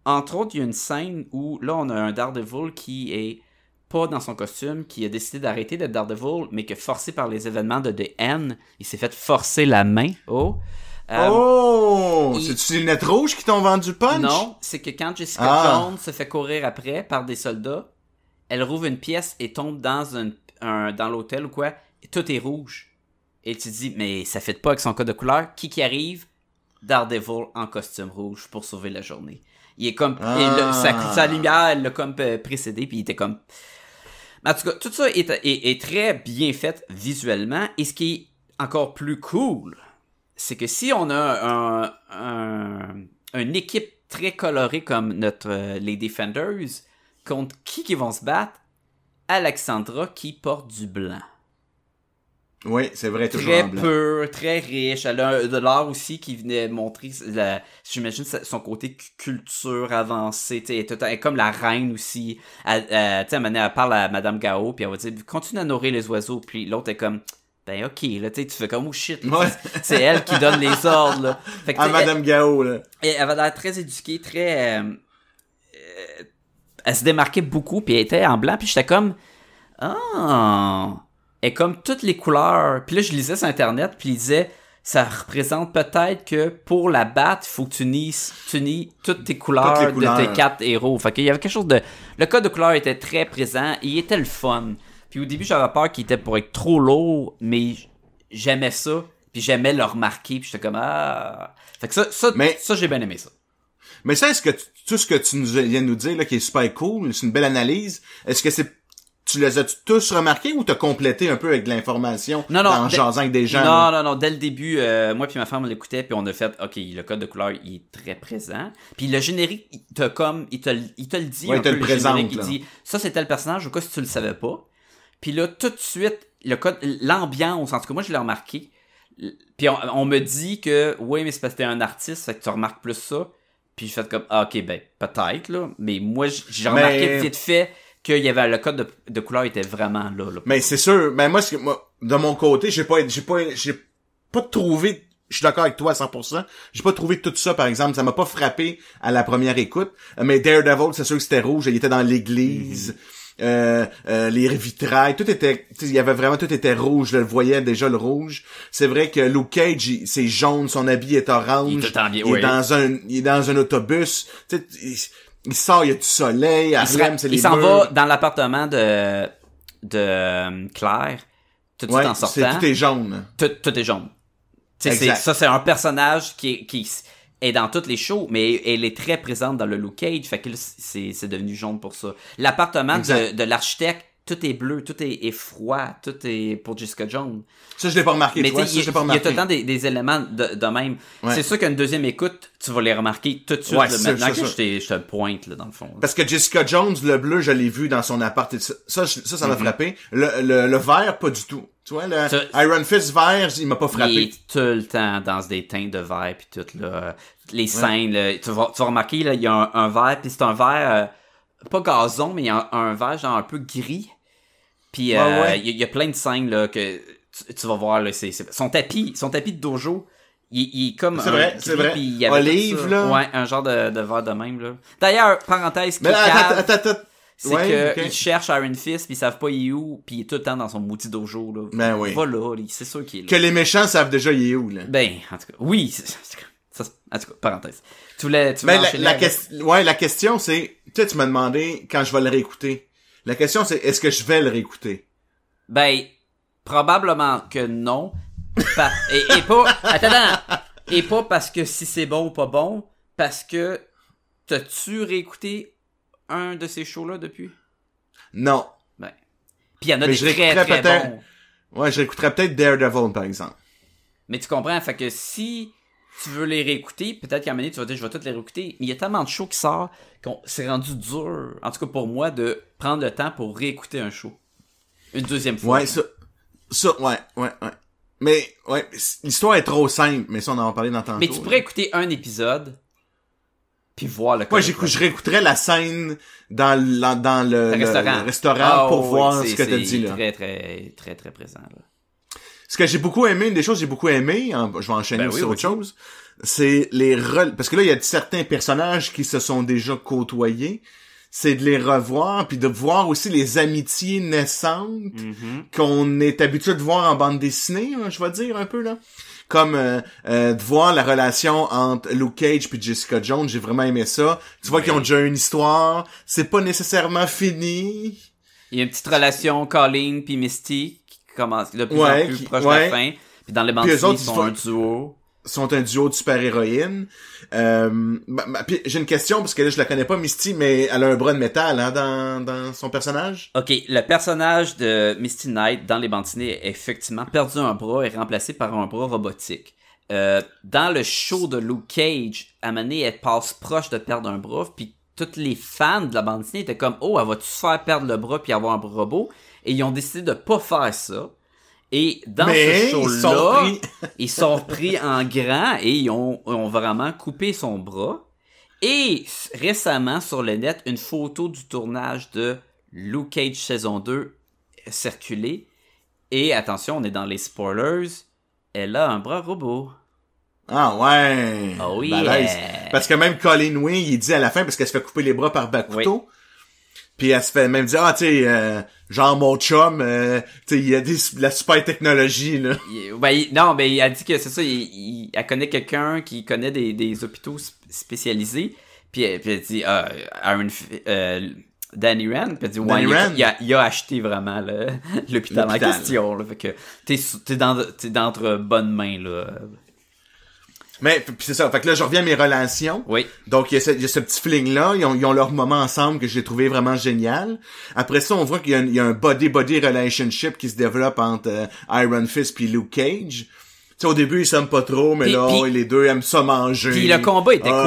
Speaker 1: Entre autres, il y a une scène où là, on a un Daredevil qui est pas dans son costume, qui a décidé d'arrêter d'être Daredevil, mais que forcé par les événements de The N, il s'est fait forcer la main. Oh! Euh,
Speaker 3: oh!
Speaker 1: il-
Speaker 3: C'est-tu les lunettes rouges qui t'ont vendu punch?
Speaker 1: Non, c'est que quand Jessica
Speaker 3: Ah.
Speaker 1: Jones se fait courir après par des soldats, elle rouvre une pièce et tombe dans un, un- dans l'hôtel ou quoi, et tout est rouge. Et tu te dis, mais ça fait pas avec son code de couleur. Qui qui arrive? Daredevil en costume rouge pour sauver la journée. Il est comme,
Speaker 3: Ah.
Speaker 1: et le- sa, sa lumière, elle l'a comme euh, précédé, puis il était comme. En tout cas, tout ça est, très bien fait visuellement. Et ce qui est encore plus cool, c'est que si on a un, un- une équipe très colorée comme notre euh, les Defenders, contre qui qui vont se battre? Alexandra qui porte du blanc.
Speaker 3: Oui, c'est vrai, toujours
Speaker 1: Très
Speaker 3: en blanc.
Speaker 1: pur, très riche. Elle a un- de l'art aussi qui venait montrer, la- j'imagine, son côté cu- culture avancée. Elle est, elle comme la reine aussi. Elle, euh, à moment donné, elle parle à Madame Gao, puis elle va dire continue à nourrir les oiseaux. Puis l'autre est comme ben ok, là, tu fais comme oh shit.
Speaker 3: Ouais.
Speaker 1: c'est- elle qui donne les ordres. Là. Fait que, elle-
Speaker 3: Madame Gao, là.
Speaker 1: elle avait l'air très éduquée, très. euh, euh, elle se démarquait beaucoup, puis elle était en blanc, puis j'étais comme. Ah! Et comme toutes les couleurs. Puis là, je lisais sur Internet, puis il disait. Ça représente peut-être que pour la battre, il faut que tu nies, tu nies toutes tes couleurs,
Speaker 3: Toutes
Speaker 1: de tes quatre héros. Fait qu'il y avait quelque chose de. Le code de couleur était très présent, et il était le fun. Puis au début, j'avais peur qu'il était pour être trop lourd, mais j'aimais ça. Puis j'aimais le remarquer, puis j'étais comme ah. Fait que ça, ça,
Speaker 3: Mais-
Speaker 1: ça j'ai bien aimé ça.
Speaker 3: Mais ça, est-ce que tu- tout ce que tu nous viens de nous dire, là, qui est super cool, c'est une belle analyse, est-ce que c'est, tu les as tous remarqués ou t'as complété un peu avec de l'information
Speaker 1: Non, non,
Speaker 3: en jasant avec des gens?
Speaker 1: Non, non, non. Dès le début, euh, moi puis ma femme on l'écoutait, puis on a fait, ok, le code de couleur, il est très présent. Puis le générique, il te comme, il te, il te le dit.
Speaker 3: Ouais,
Speaker 1: un
Speaker 3: il te
Speaker 1: peu,
Speaker 3: le présente, là.
Speaker 1: Il dit, ça c'est tel personnage, au cas si tu le savais pas. Puis là, tout de suite, le code, l'ambiance, en tout cas, moi je l'ai remarqué. Puis on, on me dit que, oui, mais c'est parce que t'es un artiste, fait que tu remarques plus ça. Puis je fais comme, ah, ok, ben, peut-être, là. Mais moi, j'ai
Speaker 3: Mais-
Speaker 1: remarqué vite fait qu'il y avait, le code de, de couleur était vraiment là, là.
Speaker 3: Mais c'est sûr, mais moi, que- moi, de mon côté, j'ai pas, j'ai pas, j'ai pas trouvé, je suis d'accord avec toi à 100%, j'ai pas trouvé tout ça, par exemple, ça m'a pas frappé à la première écoute, mais Daredevil, c'est sûr que c'était rouge, il était dans l'église, euh, euh, les vitrailles, tout était, il y avait vraiment, tout était rouge, je le voyais déjà le rouge. C'est vrai que Luke Cage, c'est jaune, son habit est orange,
Speaker 1: Il est bien,
Speaker 3: il
Speaker 1: oui.
Speaker 3: dans un, il est dans un autobus, il, il sort, il y a du soleil,
Speaker 1: il, se-
Speaker 3: c'est
Speaker 1: il
Speaker 3: les
Speaker 1: s'en
Speaker 3: murs.
Speaker 1: va dans l'appartement de, de euh, Claire, tout de suite en sortant,
Speaker 3: tout est jaune.
Speaker 1: tout, tout est jaune. Ça, c'est un personnage qui, est- qui est dans toutes les shows, mais elle est très présente dans le Luke Cage, fait que c'est devenu jaune pour ça. L'appartement de l'architecte, tout est bleu, tout est, est froid, tout est pour Jessica Jones.
Speaker 3: Ça, je l'ai pas remarqué,
Speaker 1: Mais
Speaker 3: ça,
Speaker 1: il
Speaker 3: je
Speaker 1: y,
Speaker 3: pas
Speaker 1: a- il y a
Speaker 3: remarqué.
Speaker 1: tout le temps des, des éléments de, de même.
Speaker 3: Ouais.
Speaker 1: C'est sûr qu'une deuxième écoute, tu vas les remarquer tout de suite,
Speaker 3: Ouais,
Speaker 1: là,
Speaker 3: c'est sûr,
Speaker 1: maintenant que je, te pointe, là, dans le fond. là.
Speaker 3: Parce que Jessica Jones, le bleu, je l'ai vu dans son appart. et Ça, ça, m'a frappé. Le, le, le vert, pas du tout. Tu vois, le Iron Fist vert, il m'a pas
Speaker 1: Il
Speaker 3: frappé.
Speaker 1: est tout le temps dans des teintes de verre puis tout là. Les scènes, là, tu, vas, tu vas remarquer là, il y a un, un verre puis c'est un verre euh, pas gazon mais il y a un, un verre genre un peu gris. Puis
Speaker 3: Ouais,
Speaker 1: euh,
Speaker 3: ouais.
Speaker 1: il y, a- il y a plein de scènes là que tu, tu vas voir là, c'est- son tapis, son tapis de dojo. Il, il est comme
Speaker 3: C'est
Speaker 1: un
Speaker 3: vrai, c'est vrai.
Speaker 1: il avait
Speaker 3: Olive, là.
Speaker 1: Ouais, un genre de, de verre de même là. D'ailleurs, parenthèse
Speaker 3: Mais là, attends, attends, attends.
Speaker 1: c'est
Speaker 3: Ouais,
Speaker 1: que
Speaker 3: ok.
Speaker 1: ils cherchent Iron Fist puis ils savent pas il est où puis il est tout le temps dans son maudit dojo là.
Speaker 3: Ben oui.
Speaker 1: Va là, il- c'est sûr qu'il est là.
Speaker 3: Que les méchants savent déjà il est où, là.
Speaker 1: Ben, en tout cas, oui. Ça, en tout cas, parenthèse. Tu voulais, tu voulais
Speaker 3: la,
Speaker 1: enchaîner
Speaker 3: la,
Speaker 1: avec-
Speaker 3: ques- ouais, la question, c'est... Tu sais, tu m'as demandé quand je vais le réécouter. La question, c'est est-ce que je vais le réécouter?
Speaker 1: Ben, probablement que non. Et, et pas, attends. Et pas parce que si c'est bon ou pas bon, parce que t'as-tu réécouté un de ces shows-là depuis?
Speaker 3: Non.
Speaker 1: Ben. Puis il y en a
Speaker 3: Mais
Speaker 1: des très très bons.
Speaker 3: Ouais, je réécouterais peut-être Daredevil, par exemple.
Speaker 1: Mais tu comprends, fait que si tu veux les réécouter, peut-être qu'à un moment donné, tu vas dire, je vais toutes les réécouter. Mais il y a tellement de shows qui sortent qu'on c'est rendu dur, en tout cas pour moi, de prendre le temps pour réécouter un show. Une deuxième fois.
Speaker 3: Ouais, ça... Ça, ouais, ouais, ouais. Mais, ouais, l'histoire est trop simple, mais ça, on en parlé dans tantôt.
Speaker 1: Mais tu pourrais écouter un épisode, puis voir le
Speaker 3: Moi, j'écoute, je réécouterais la scène dans le, dans le,
Speaker 1: restaurant.
Speaker 3: le restaurant
Speaker 1: Ah,
Speaker 3: pour
Speaker 1: oui,
Speaker 3: voir ce que t'as dit, là.
Speaker 1: très, très, très, très présent, là.
Speaker 3: ce que j'ai beaucoup aimé, une des choses que j'ai beaucoup aimé, je vais enchaîner
Speaker 1: Ben
Speaker 3: aussi
Speaker 1: oui,
Speaker 3: sur autre chose, c'est les rel- parce que là il y a certains personnages qui se sont déjà côtoyés, c'est de les revoir puis de voir aussi les amitiés naissantes
Speaker 1: Mhm.
Speaker 3: qu'on est habitué de voir en bande dessinée, hein, je vais dire un peu là. Comme euh, euh, de voir la relation entre Luke Cage puis Jessica Jones, j'ai vraiment aimé ça. Tu vois qu'ils ont déjà une histoire, c'est pas nécessairement fini.
Speaker 1: Il y a une petite relation Colleen puis Misty qui commence de plus
Speaker 3: Ouais,
Speaker 1: en plus
Speaker 3: qui-
Speaker 1: proche de la fin. Puis dans les bandes dessinées, ils
Speaker 3: font-
Speaker 1: un duo.
Speaker 3: Sont un duo de super-héroïnes. Euh, j'ai une question, parce que là, je la connais pas, Misty, mais elle a un bras de métal hein, dans, son personnage?
Speaker 1: Ok, le personnage de Misty Knight dans les dessinées a effectivement perdu un bras et remplacé par un bras robotique. Euh, dans le show de Luke Cage, donné, elle passe proche de perdre un bras, puis tous les fans de la bande dessinée étaient comme « Oh, elle va-tu faire perdre le bras puis avoir un bras robot? » Et ils ont décidé de pas faire ça. Et dans
Speaker 3: mais
Speaker 1: ce
Speaker 3: ils sont
Speaker 1: show-là,
Speaker 3: pris... [laughs]
Speaker 1: ils sont repris en grand et ils ont, ont vraiment coupé son bras. Et récemment, sur le net, une photo du tournage de Luke Cage saison 2 est circulée. Et attention, on est dans les spoilers. Elle a un bras robot.
Speaker 3: Ah ouais!
Speaker 1: Oh oui!
Speaker 3: Parce que même Colin Wing, il dit à la fin, parce qu'elle se fait couper les bras par Bakuto, puis elle se fait même dire, ah, tu sais, euh, genre mon chum, euh, tu sais, il y a des, la super technologie, là.
Speaker 1: il- ben, il- non, mais elle dit que c'est ça. il- il- elle connaît quelqu'un qui connaît des, des hôpitaux sp- spécialisés. Puis, elle- puis elle dit, ah, Aaron, euh, Danny Rand. Puis elle dit, ouais, il a,
Speaker 3: Rand?
Speaker 1: il a- il a acheté vraiment [laughs] l'hôpital en question. Là, fait que t'es, t'es dans, t'es d'entre bonnes mains, là.
Speaker 3: Mais, c'est ça. Fait que là, je reviens à mes relations.
Speaker 1: Oui.
Speaker 3: Donc, il y a ce, il y a ce petit feeling-là. Ils ont, ils ont leur moment ensemble que j'ai trouvé vraiment génial. Après ça, on voit qu'il y a, un- il y a un body-body relationship qui se développe entre euh, Iron Fist puis Luke Cage. Tu sais, au début, ils s'aiment pas trop, mais là,
Speaker 1: puis-
Speaker 3: les deux aiment ça manger.
Speaker 1: Puis le combat était cool.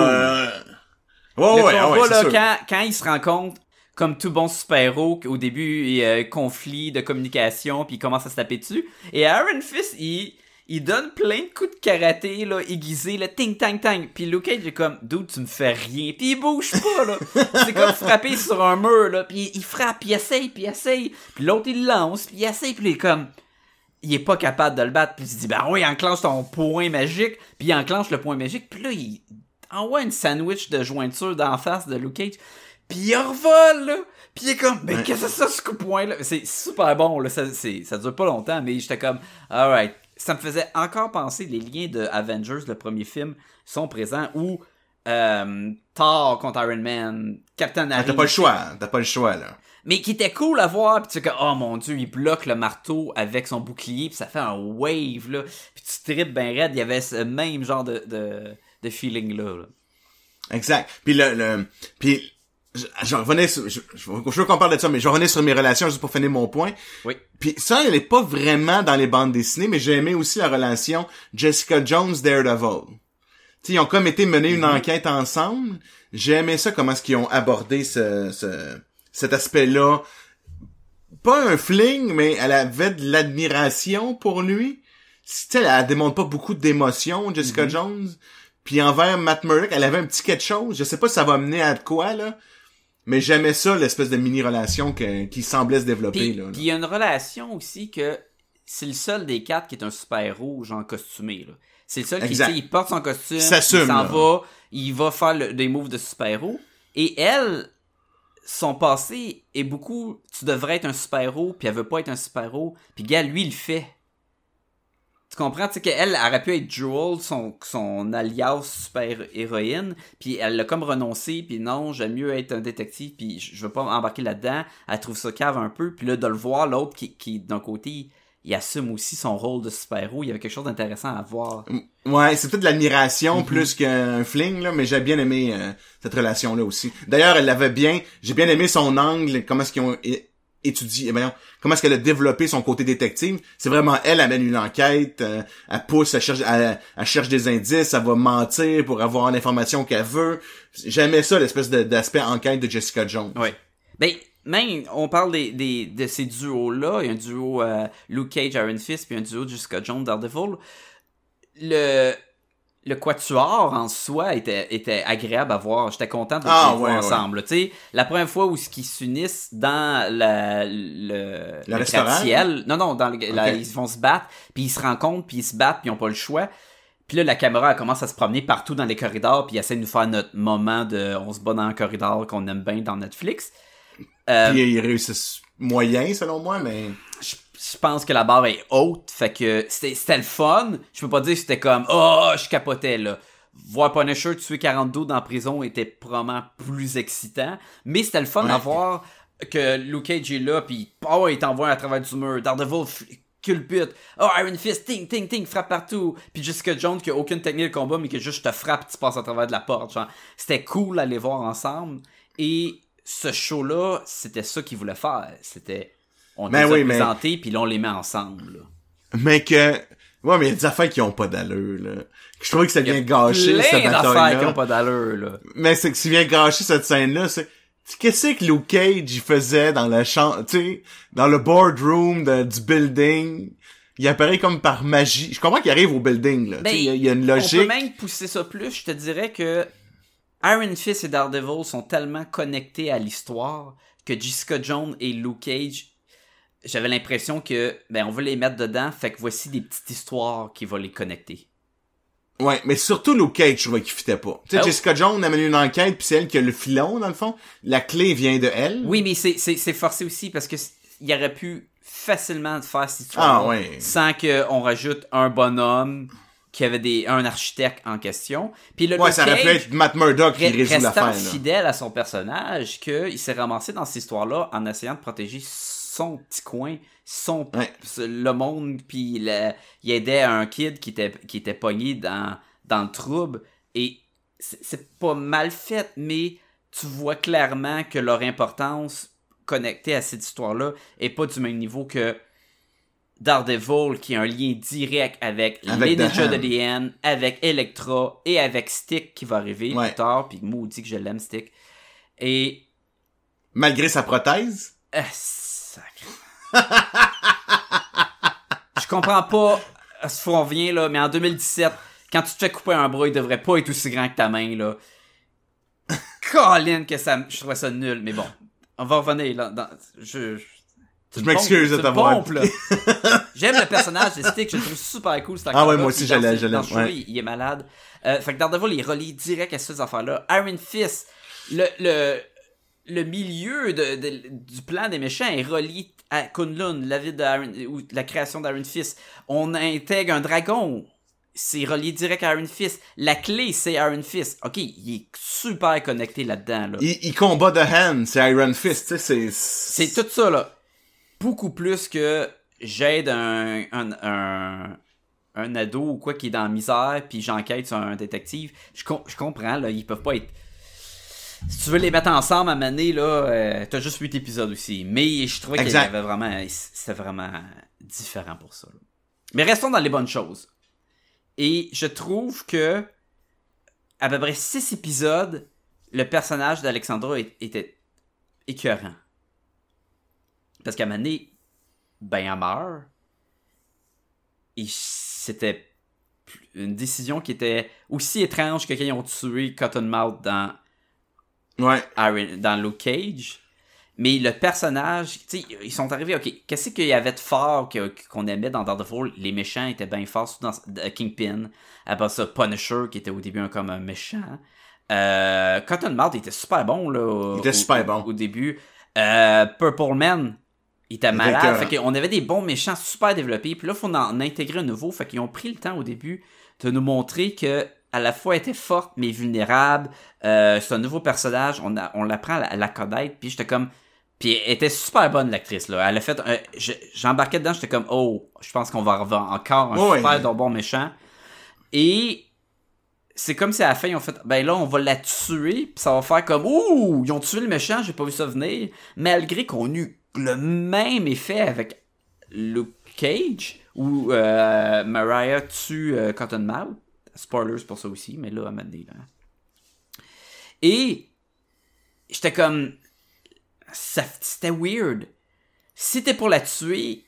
Speaker 3: Ouais,
Speaker 1: le
Speaker 3: ouais,
Speaker 1: combat,
Speaker 3: ouais,
Speaker 1: là,
Speaker 3: sûr.
Speaker 1: quand, quand il se rencontre, comme tout bon super-héros, au début, il y a un conflit de communication, puis il commence à se taper dessus. Et Aaron Fist, il, il donne plein de coups de karaté, là, aiguisés, là, ting, tang, tang. Puis Luke Cage est comme, dude, tu me fais rien. Puis il bouge pas, là. [laughs] C'est comme frapper sur un mur, là. Puis il frappe, puis il essaye, puis il essaye. Puis l'autre, il lance, puis il essaye, puis il est comme... Il est pas capable de le battre, puis il se dit, ben oui, enclenche ton point magique, puis il enclenche le point magique, puis là, il envoie une sandwich de jointure d'en face de Luke Cage, puis il revole, là, puis il est comme, mais
Speaker 3: Ouais.
Speaker 1: qu'est-ce que c'est ça, ce coup de poing-là? C'est super bon, là, ça, ça dure pas longtemps, mais j'étais comme, alright. Ça me faisait encore penser, les liens de Avengers, le premier film, sont présents, où euh, Thor contre Iron Man, Captain
Speaker 3: Ah,
Speaker 1: America,
Speaker 3: T'as pas le choix. T'as pas le choix, là.
Speaker 1: mais qui était cool à voir, puis tu sais que, oh mon dieu, il bloque le marteau avec son bouclier, puis ça fait un wave, là, puis tu tripes ben raide, il y avait ce même genre de, de, de feeling-là, là.
Speaker 3: Exact. Puis le, le puis je, je revenais sur, je, je, je veux qu'on parle de ça, mais je revenais sur mes relations juste pour finir mon point.
Speaker 1: Oui.
Speaker 3: Puis ça, elle est pas vraiment dans les bandes dessinées, mais j'ai aimé aussi la relation Jessica Jones Daredevil. Tu sais, ils ont comme été mener une enquête ensemble. J'ai aimé ça, comment est-ce qu'ils ont abordé ce, ce cet aspect-là. Pas un fling, mais elle avait de l'admiration pour lui. Tu sais, elle démontre pas beaucoup d'émotions, Jessica Jones. Puis envers Matt Murdock, elle avait un petit quelque chose. Je sais pas si ça va mener à de quoi, là. Mais j'aimais ça, l'espèce de mini-relation que- qui semblait se développer,
Speaker 1: Puis
Speaker 3: là. là.
Speaker 1: puis il y a une relation aussi que c'est le seul des quatre qui est un super-héros, genre costumé, là. C'est le seul qui, il porte son costume, il s'en va, il va faire le- des moves de super-héros. Et elle, son passé est beaucoup, tu devrais être un super-héros, puis elle veut pas être un super-héros, puis gars, lui, il le fait. Tu comprends? Tu sais qu'elle aurait pu être Jewel, son, son alias super-héroïne, puis elle l'a comme renoncé, puis non, j'aime mieux être un détective, puis je je veux pas embarquer là-dedans. Elle trouve ça cave un peu, puis là, de le voir, l'autre qui, qui d'un côté, il, il assume aussi son rôle de super-héros. Il y avait quelque chose d'intéressant à voir.
Speaker 3: Ouais, c'est peut-être de l'admiration
Speaker 1: Mhm.
Speaker 3: plus qu'un fling, là, mais j'ai bien aimé euh, cette relation-là aussi. D'ailleurs, elle l'avait bien, j'ai bien aimé son angle, comment est-ce qu'ils ont é- étudié, eh ben, comment est-ce qu'elle a développé son côté détective? C'est vraiment elle, elle mène une enquête, euh, elle pousse, elle cherche, elle, elle cherche des indices, elle va mentir pour avoir l'information qu'elle veut. J'aimais ça, l'espèce d'aspect enquête de Jessica Jones.
Speaker 1: Ouais. Ben, même, on parle des, des, de ces duos-là. Il y a un duo euh, Luke Cage, Iron Fist, puis un duo Jessica Jones, Daredevil. Le... le quatuor en soi était, était agréable à voir. J'étais content de
Speaker 3: Ah,
Speaker 1: les voir
Speaker 3: ouais,
Speaker 1: ensemble. là. Tu sais, la première fois où ils s'unissent dans la, le, gratte-ciel. Non, non, dans le, la-
Speaker 3: Ok.
Speaker 1: ils vont se battre, puis ils se rencontrent, puis ils se battent, puis ils ont pas le choix. Puis là, la caméra elle commence à se promener partout dans les corridors, puis ils essaient de nous faire notre moment de on se bat dans un corridor qu'on aime bien dans Netflix. Euh,
Speaker 3: Puis ils réussissent moyen, selon moi, mais...
Speaker 1: je, pense que la barre est haute, fait que c'était le fun. Je peux pas dire que c'était comme oh, je capotais là. Voir Punisher tuer 42 dans la prison était probablement plus excitant, mais c'était le fun
Speaker 3: Ouais.
Speaker 1: à voir que Luke Cage est là puis oh, il t'envoie à travers du mur, Daredevil culbute, oh Iron Fist ting ting ting frappe partout, puis Jessica Jones qui a aucune technique de combat mais qui juste te frappe, tu passes à travers de la porte, c'était cool à les voir ensemble et ce show là, c'était ça qu'il voulait faire, c'était on
Speaker 3: Ben
Speaker 1: les
Speaker 3: oui,
Speaker 1: a
Speaker 3: mais-
Speaker 1: présentés, puis là, on les met ensemble. là.
Speaker 3: Mais que... Ouais, mais il y a des affaires qui ont pas d'allure, là. Je trouvais que ça
Speaker 1: Il y a
Speaker 3: vient gâcher
Speaker 1: plein
Speaker 3: cette
Speaker 1: d'affaires qui
Speaker 3: bataille-là.
Speaker 1: ont pas d'allure, là.
Speaker 3: Mais c'est que qui vient gâcher cette scène-là, c'est... Qu'est-ce que Luke Cage il faisait dans la chambre, tu sais, dans le boardroom de- du building? Il apparaît comme par magie. Je comprends qu'il arrive au building, là. Sais, il y a- il y, a une
Speaker 1: Ben, On
Speaker 3: logique.
Speaker 1: peut même pousser ça plus. Je te dirais que Iron Fist et Daredevil sont tellement connectés à l'histoire que Jessica Jones et Luke Cage, j'avais l'impression que, ben, on veut les mettre dedans, fait que voici des petites histoires qui vont les connecter.
Speaker 3: Ouais, mais surtout Luke Cage, je trouvais qu'il fitait pas. Tu sais,
Speaker 1: oui.
Speaker 3: Jessica Jones a mené une enquête, puis c'est elle qui a le filon, dans le fond. La clé vient de elle.
Speaker 1: Oui, mais c'est, c'est, c'est forcé aussi parce que il aurait pu facilement faire cette histoire
Speaker 3: Ah, ouais.
Speaker 1: sans qu'on rajoute un bonhomme qui avait des, un architecte en question. Puis le
Speaker 3: Ouais,
Speaker 1: Luke
Speaker 3: ça aurait pu être Matt Murdock qui résout là.
Speaker 1: fidèle à son personnage, qu'il s'est ramassé dans cette histoire-là en essayant de protéger son petit coin, son
Speaker 3: Ouais.
Speaker 1: le monde, puis il aidait un kid qui était qui était pogné dans dans le trouble et c'est pas mal fait, mais tu vois clairement que leur importance connectée à cette histoire-là est pas du même niveau que Daredevil qui a un lien direct avec,
Speaker 3: Avec
Speaker 1: les Ninjas de End, avec Electra et avec Stick qui va arriver
Speaker 3: Ouais.
Speaker 1: plus tard, puis maudit que je l'aime Stick. Et
Speaker 3: Malgré sa prothèse?
Speaker 1: sacré. Je comprends pas à ce qu'on vient là, mais en 2017, quand tu te fais couper un bras, il devrait pas être aussi grand que ta main là. Colin que ça, je trouvais ça nul, mais bon, on va revenir là. Dans, je,
Speaker 3: m'excuse de t'avoir.
Speaker 1: J'aime le personnage de Stick, je le trouve super cool.
Speaker 3: Ah ouais, moi aussi,
Speaker 1: ce show-là,
Speaker 3: ouais.
Speaker 1: il, il est malade. Euh, fait que Daredevil, il relie direct à ces affaires-là. Iron Fist, le, le, le milieu de, de- du plan des méchants est relié à Kunlun, la vie d'Iron, ou la création d'Iron Fist. On intègre un dragon. C'est relié direct à Iron Fist. La clé, c'est Iron Fist. Ok, il est super connecté là-dedans, là.
Speaker 3: Il, il combat de hand, c'est Iron Fist, c'est...
Speaker 1: C'est tout ça, là. Beaucoup plus que j'aide un, un, un, un ado ou quoi qui est dans la misère, puis j'enquête sur un détective. Je, com- je comprends, là, ils peuvent pas être... Si tu veux les mettre ensemble à mener, là, euh, t'as juste 8 épisodes aussi. Mais je trouvais qu'il y avait vraiment... C'était vraiment différent pour ça. là. Mais restons dans les bonnes choses. Et je trouve que à peu près 6 épisodes, le personnage d'Alexandra était écœurant. Parce qu'à donné, ben, elle meurt. Et c'était une décision qui était aussi étrange que quand ils ont tué Cottonmouth dans,
Speaker 3: Ouais.
Speaker 1: Iron- dans Luke Cage. Mais le personnage, tu sais, ils sont arrivés, ok, qu'est-ce qu'il y avait de fort qu'on aimait dans Daredevil? Les méchants étaient bien forts, surtout dans euh, Kingpin. Après ça, Punisher, qui était au début un, comme un méchant. Euh, Cottonmouth était super bon, là.
Speaker 3: Il était
Speaker 1: au-
Speaker 3: super
Speaker 1: au-
Speaker 3: bon.
Speaker 1: Au début. Euh, Purple Man, il était malade. Fait qu'on avait des bons méchants super développés. Puis là, il faut en intégrer un nouveau. Fait qu'ils ont pris le temps au début de nous montrer que à la fois était forte mais vulnérable. Euh, c'est un nouveau personnage. On, a, on l'apprend à la, à la connaître. Puis j'étais comme. Puis elle était super bonne l'actrice là. Elle a fait. je- J'embarquais dedans. J'étais comme oh, je pense qu'on va avoir encore un super bon méchant. Et c'est comme si à la fin ils ont fait ben là on va la tuer puis ça va faire comme ouh ils ont tué le méchant j'ai pas vu ça venir malgré qu'on eut le même effet avec Luke Cage où euh, Mariah tue euh, Cottonmouth spoilers pour ça aussi mais là à donné, là. et j'étais comme c'était weird si t'es pour la tuer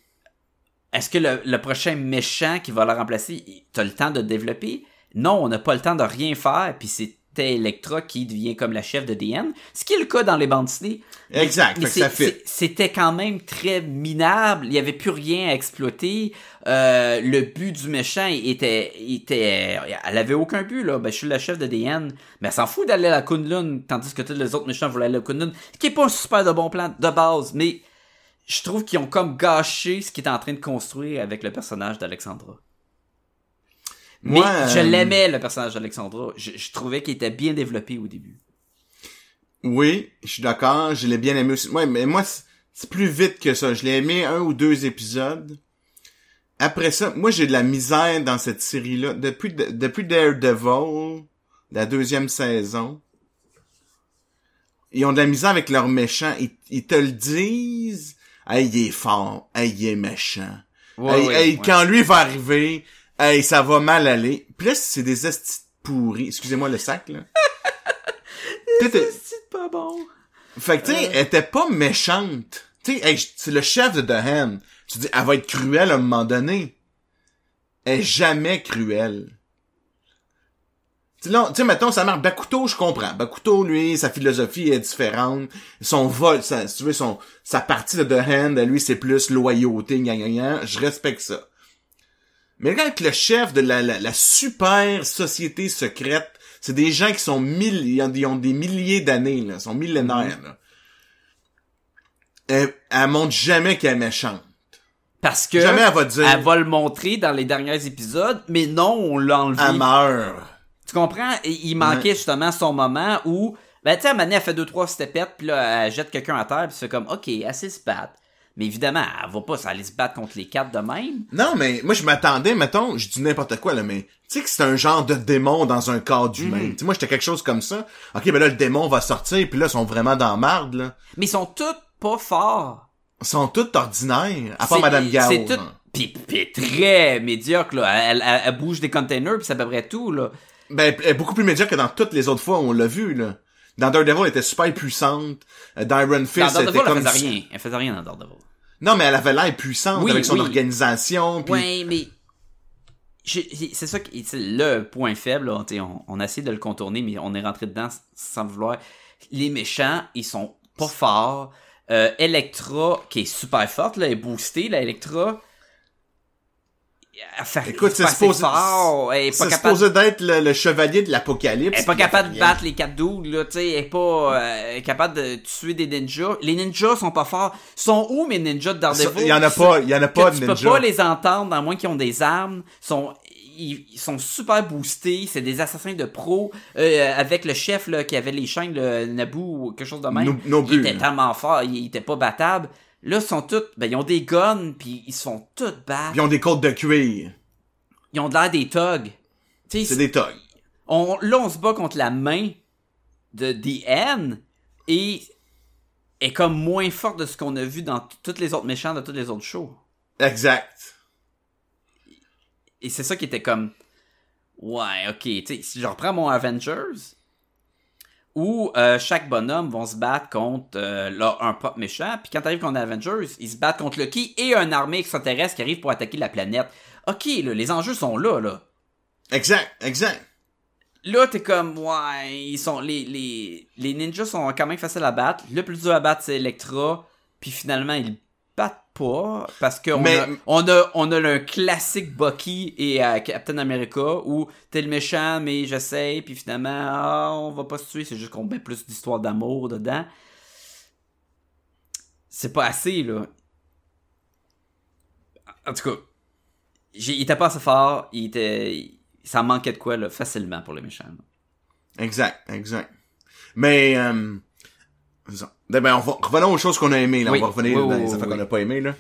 Speaker 1: est-ce que le, le prochain méchant qui va la remplacer, t'as le temps de développer? non, on n'a pas le temps de rien faire, puis c'était Electra qui devient comme la chef de DN, ce qui est le cas dans les bandes dessinées.
Speaker 3: Exact,
Speaker 1: mais
Speaker 3: ça
Speaker 1: C'était quand même très minable, il y avait plus rien à exploiter. Euh, le but du méchant était, était, elle avait aucun but là. Ben, je suis la chef de DN, mais elle s'en fout d'aller à la Kunlun, tandis que tous les autres méchants voulaient aller à la Kunlun, ce qui est pas un super de bon plan de base, mais je trouve qu'ils ont comme gâché ce qu'ils étaient en train de construire avec le personnage d'Alexandra. Mais
Speaker 3: Moi,
Speaker 1: je
Speaker 3: euh,
Speaker 1: l'aimais le personnage d'Alexandra. Je, je trouvais qu'il était bien développé au début.
Speaker 3: Oui, je suis d'accord, je l'ai bien aimé aussi. Ouais, mais moi, c'est- plus vite que ça. Je l'ai aimé un ou deux épisodes. Après ça, moi, j'ai de la misère dans cette série-là. Depuis, depuis Daredevil, la deuxième saison, ils ont de la misère avec leurs méchants. Ils, ils te le disent. Hey, il est fort. Hey, il est méchant. hey, hey, quand lui va arriver, hey, ça va mal aller. Puis là, c'est des estis pourris. Excusez-moi le sac, là. [laughs]
Speaker 1: C'est pas bon.
Speaker 3: fait que, tu sais, elle était pas méchante. Tu sais, hey, c'est le chef de The Hand. Tu dis, elle va être cruelle à un moment donné. Elle est jamais cruelle. Tu sais, mettons, ça marche. Bakuto, je comprends. Bakuto, lui, sa philosophie est différente. Son vol, sa, si tu veux, son, sa partie de The Hand, à lui, c'est plus loyauté, gna, gna, gna. Je respecte ça. Mais quand le chef de la, la, la super société secrète, c'est des gens qui sont mille, ils ont, des milliers d'années, là, ils sont millénaires, là. Elle, elle montre jamais qu'elle est méchante.
Speaker 1: Parce que
Speaker 3: Jamais elle va dire,
Speaker 1: elle va le montrer dans les derniers épisodes, mais non, on l'a enlevé.
Speaker 3: elle meurt.
Speaker 1: Tu comprends? Il manquait justement son moment où, ben, tu sais, elle fait deux, trois stepettes, puis là, elle jette quelqu'un à terre, puis c'est comme, OK, sait se battre. Mais évidemment, elle va pas aller se battre contre les quatre de même.
Speaker 3: Non, mais moi, je m'attendais, mettons, je dis n'importe quoi, là, mais tu sais que c'est un genre de démon dans un corps d'humain.
Speaker 1: Mhm.
Speaker 3: Tu sais, moi, j'étais quelque chose comme ça. OK, ben là, le démon va sortir, puis là, ils sont vraiment dans marde, là.
Speaker 1: Mais ils sont tous pas forts.
Speaker 3: Ils sont tous ordinaires, à part Madame Gao.
Speaker 1: C'est tout. Pis, pis très médiocre, là. Elle, elle- elle bouge des containers, puis c'est à peu près tout, là.
Speaker 3: Ben, elle est beaucoup plus médiocre que dans toutes les autres fois où on l'a vu, là. Dans Daredevil, elle était super puissante. Euh, Dans Iron
Speaker 1: Dans
Speaker 3: Fist, elle était
Speaker 1: elle
Speaker 3: comme...
Speaker 1: faisait rien. Elle faisait rien dans Daredevil.
Speaker 3: Non, mais elle avait l'air puissante
Speaker 1: Oui,
Speaker 3: avec son
Speaker 1: oui.
Speaker 3: organisation. Puis...
Speaker 1: Ouais, mais c'est ça qui le point faible. là. On, on a essayé de le contourner, mais on est rentré dedans sans vouloir. Les méchants, ils sont pas forts. Euh, Electra, qui est super forte, là, est boostée, la Electra.
Speaker 3: Écoute, c'est supposé,
Speaker 1: fort, elle est pas capable
Speaker 3: supposé d'être le, le chevalier de l'apocalypse.
Speaker 1: Elle est pas capable de battre les quatre dudes, là, tu sais, elle est pas euh, capable de tuer des ninjas. Les ninjas sont pas forts. Sont où mes ninjas de Daredevil?
Speaker 3: Il y en a pas, il y en a pas
Speaker 1: tu
Speaker 3: de
Speaker 1: peux
Speaker 3: ninja.
Speaker 1: pas les entendre, à moins qu'ils ont des armes. Sont, ils, ils sont super boostés. C'est des assassins de pro. Euh, avec le chef là, qui avait les chaînes, le Naboo ou quelque chose de même.
Speaker 3: No- Nobu,
Speaker 1: il était tellement fort, il, il était pas battable. Là, ils sont tous, ben, ils ont des guns, puis ils se font tous battre.
Speaker 3: Ils ont des côtes de cuir.
Speaker 1: Ils ont l'air des thugs.
Speaker 3: C'est des thugs.
Speaker 1: on, là, on se bat contre la main de The N et est comme moins forte de ce qu'on a vu dans t- tous les autres méchants de tous les autres shows.
Speaker 3: Exact.
Speaker 1: Et c'est ça qui était comme. Ouais, ok. Tu sais, si je reprends mon Avengers, où euh, chaque bonhomme vont se battre contre euh, un propre méchant, puis quand t'arrives contre Avengers, ils se battent contre Loki et une armée extraterrestre qui arrive pour attaquer la planète. Ok, là, les enjeux sont là, là.
Speaker 3: Exact, exact.
Speaker 1: Là, t'es comme, ouais, ils sont, les, les, les ninjas sont quand même faciles à battre. Le plus dur à battre, c'est Electra. Puis finalement, ils battent pas. Parce qu'on
Speaker 3: Mais-
Speaker 1: a, on a, on a le classique Bucky et euh, Captain America où t'es le méchant, mais j'essaye. Puis finalement, ah, on va pas se tuer. C'est juste qu'on met plus d'histoire d'amour dedans. C'est pas assez, là. En tout cas, j'ai- il était pas assez fort. Il était, ça manquait de quoi, là, facilement pour les méchants. là.
Speaker 3: Exact, exact. Mais, euh, c'est ça. ben, on va, revenons aux choses qu'on a aimées, là.
Speaker 1: Oui.
Speaker 3: On va revenir
Speaker 1: Oui,
Speaker 3: dans les qu'on a pas aimées, là.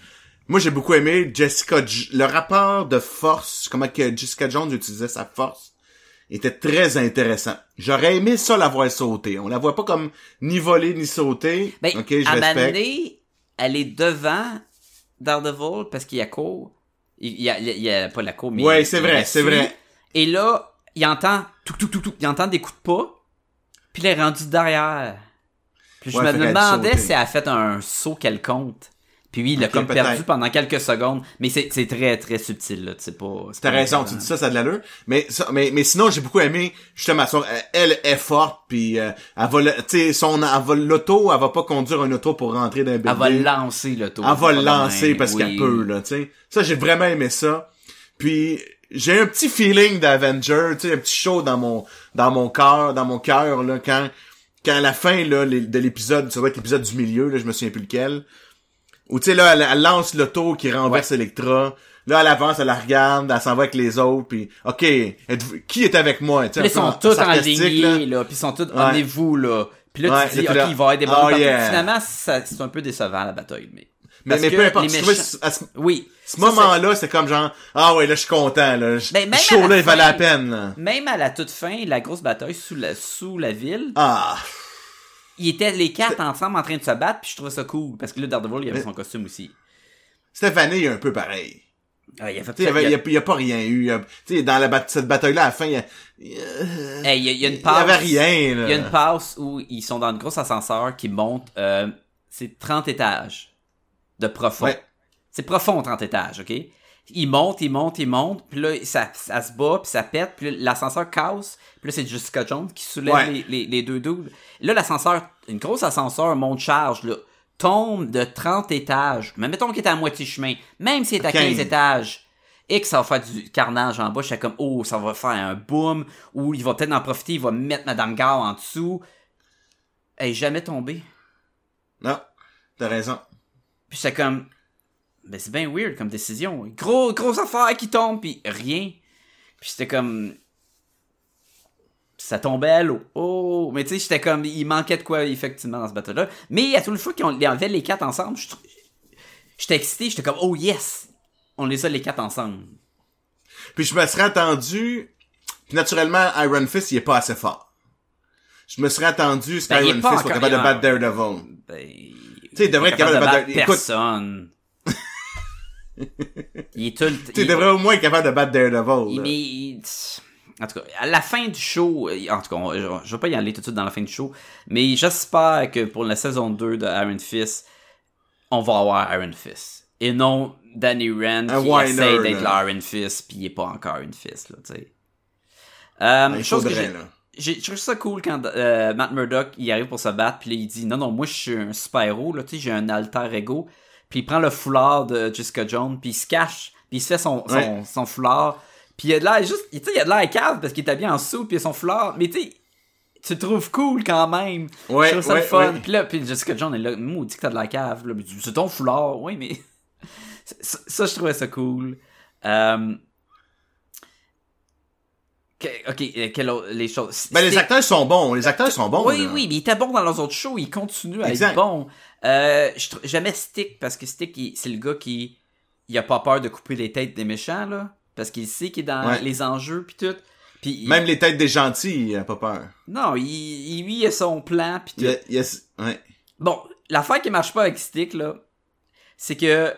Speaker 3: Moi, j'ai beaucoup aimé Jessica, J- le rapport de force, comment que Jessica Jones utilisait sa force, était très intéressant. J'aurais aimé ça la voir sauter. On la voit pas comme ni voler ni sauter.
Speaker 1: Ben,
Speaker 3: ok, je
Speaker 1: à
Speaker 3: respecte.
Speaker 1: Elle est devant Daredevil parce qu'il y a court. Il y a, il y a- pas la cour, mais.
Speaker 3: Ouais, c'est vrai, c'est vrai.
Speaker 1: Et là, il entend tout, tout, tout, tout. Il entend des coups de pas. Puis il est rendu derrière. Puis je
Speaker 3: Ouais,
Speaker 1: me
Speaker 3: a
Speaker 1: demandais si elle a fait un saut quelconque. Puis oui, il l'a
Speaker 3: Ok,
Speaker 1: comme perdu pendant quelques secondes, mais c'est c'est très très subtil là, c'est pas. c'est
Speaker 3: T'as raison, tu dis ça, ça a de l'allure. Mais, ça- mais, mais sinon, j'ai beaucoup aimé, justement, son- elle est forte, puis euh, elle va, le- tu sais, son, elle va l'auto, elle va pas conduire un auto pour rentrer dans un
Speaker 1: Elle va
Speaker 3: building.
Speaker 1: lancer tour.
Speaker 3: Elle va lancer parce
Speaker 1: oui.
Speaker 3: qu'elle peut, là, tu sais. Ça, j'ai vraiment aimé ça. Puis, j'ai un petit feeling d'Avenger, tu sais, un petit show dans mon, dans mon cœur, dans mon cœur, là, quand, quand à la fin, là, les- de l'épisode, ça va être l'épisode du milieu, là, je me souviens plus lequel, où, tu sais, là, elle, elle lance l'auto qui renverse Electra, là, elle avance, elle la regarde, elle s'en va avec les autres, puis, OK, qui est avec moi,
Speaker 1: Puis là, ils sont tous enlignés, là, puis ils sont tous, emmenez-vous, là. Puis là,
Speaker 3: Ouais,
Speaker 1: tu dis,
Speaker 3: là,
Speaker 1: ok,
Speaker 3: là,
Speaker 1: il va y avoir des bonnes
Speaker 3: oh, yeah.
Speaker 1: Finalement, c'est un peu décevant, la bataille, mais...
Speaker 3: Mais, mais peu importe, je
Speaker 1: méchants-
Speaker 3: à ce,
Speaker 1: Oui.
Speaker 3: ce moment-là, c'est comme genre, ah ouais, là, je suis content, là.
Speaker 1: Ben, même
Speaker 3: Ce
Speaker 1: à la
Speaker 3: show-là, il valait la peine, là.
Speaker 1: Même à la toute fin, la grosse bataille sous la, sous la ville,
Speaker 3: Ah.
Speaker 1: ils étaient les quatre ensemble en train de se battre, puis je trouvais ça cool, parce que là, Daredevil, il avait
Speaker 3: Mais-
Speaker 1: son costume aussi.
Speaker 3: Stéphanie il est un peu pareil.
Speaker 1: Ah, il a fait
Speaker 3: Tu sais, il y avait-
Speaker 1: il y a-
Speaker 3: a, il y a pas rien eu. il y a- Tu sais, dans la bat- cette bataille-là, à la fin, il y a,
Speaker 1: Hey, il y a, une passe.
Speaker 3: avait rien, là.
Speaker 1: Il y a une passe où ils sont dans une grosse ascenseur qui monte, euh, c'est 30 étages de profond.
Speaker 3: Ouais.
Speaker 1: C'est profond, 30 étages, ok? Il monte, il monte, il monte, puis là, ça, ça se bat, puis ça pète, puis l'ascenseur casse, puis là, c'est Jessica Jones qui soulève
Speaker 3: Ouais.
Speaker 1: les, les, les deux doubles. Là, l'ascenseur, une grosse ascenseur monte charge, là, tombe de 30 étages, mais mettons qu'il est à moitié chemin, même s'il est à 15,
Speaker 3: 15
Speaker 1: étages, et que ça va faire du carnage en bas, je suis comme, oh, ça va faire un boom, ou il va peut-être en profiter, il va mettre Madame Gare en dessous. Elle est jamais tombée.
Speaker 3: Non, t'as raison.
Speaker 1: Puis j'étais comme, ben c'est bien weird comme décision. Gros, grosse affaire qui tombe, puis rien. Puis j'étais comme, ça tombait à l'eau. Oh, mais tu sais, j'étais comme, il manquait de quoi effectivement dans ce bateau-là. Mais à toute fois qu'on les avait les quatre ensemble, j'étais excité, j'étais comme, oh yes, on les a les quatre ensemble.
Speaker 3: Puis je me serais attendu... Puis naturellement, Iron Fist, il est pas assez fort. Je me serais attendu ce
Speaker 1: Ben,
Speaker 3: qu'Iron Fist soit capable de battre Daredevil.
Speaker 1: Ben,
Speaker 3: sais, il devrait être capable de battre- écoute-
Speaker 1: personne. [laughs] il est tout le
Speaker 3: Tu il devrait au moins être capable de battre Daredevil. Là.
Speaker 1: il- en tout cas, à la fin du show, en tout cas, je, je vais pas y aller tout de suite dans la fin du show, mais j'espère que pour la saison 2 de Iron Fist, on va avoir Iron Fist. Et non Danny Rand
Speaker 3: Un
Speaker 1: qui essaie d'être l'Iron Fist, puis il est pas encore Iron Fist, là, tu sais. Euh, chose que j'ai-. J'ai je trouve ça cool quand euh, Matt Murdock il arrive pour se battre puis là, il dit non non moi je suis un super héros là tu sais j'ai un alter ego. Puis il prend le foulard de Jessica Jones puis il se cache puis il se fait son son,
Speaker 3: Ouais.
Speaker 1: son foulard. Puis il a de l'air juste tu sais il a de l'air cave parce qu'il est habillé en sous puis il a son foulard. Mais tu sais tu le trouves cool quand même.
Speaker 3: Ouais,
Speaker 1: je trouve ça
Speaker 3: ouais,
Speaker 1: le fun puis là puis Jessica Jones est là dit que t'as de la cave là, c'est ton foulard. Oui mais [laughs] ça, ça, je trouvais ça cool. Euh... Ok, euh, quelle autre- les choses.
Speaker 3: Ben, les acteurs sont bons. Les acteurs sont bons.
Speaker 1: oui,
Speaker 3: là.
Speaker 1: oui, mais il était bon dans leurs autres shows, il continue à
Speaker 3: Exact.
Speaker 1: être bon. Euh, J'aimais Stick parce que Stick, c'est le gars qui il a pas peur de couper les têtes des méchants, là. Parce qu'il sait qu'il est dans
Speaker 3: Ouais.
Speaker 1: les enjeux puis tout. Il-
Speaker 3: Même les têtes des gentils, il a pas peur.
Speaker 1: Non, il, il, lui, il a son plan puis tout.
Speaker 3: Il a- il a- ouais.
Speaker 1: Bon, l'affaire qui marche pas avec Stick, là, c'est que.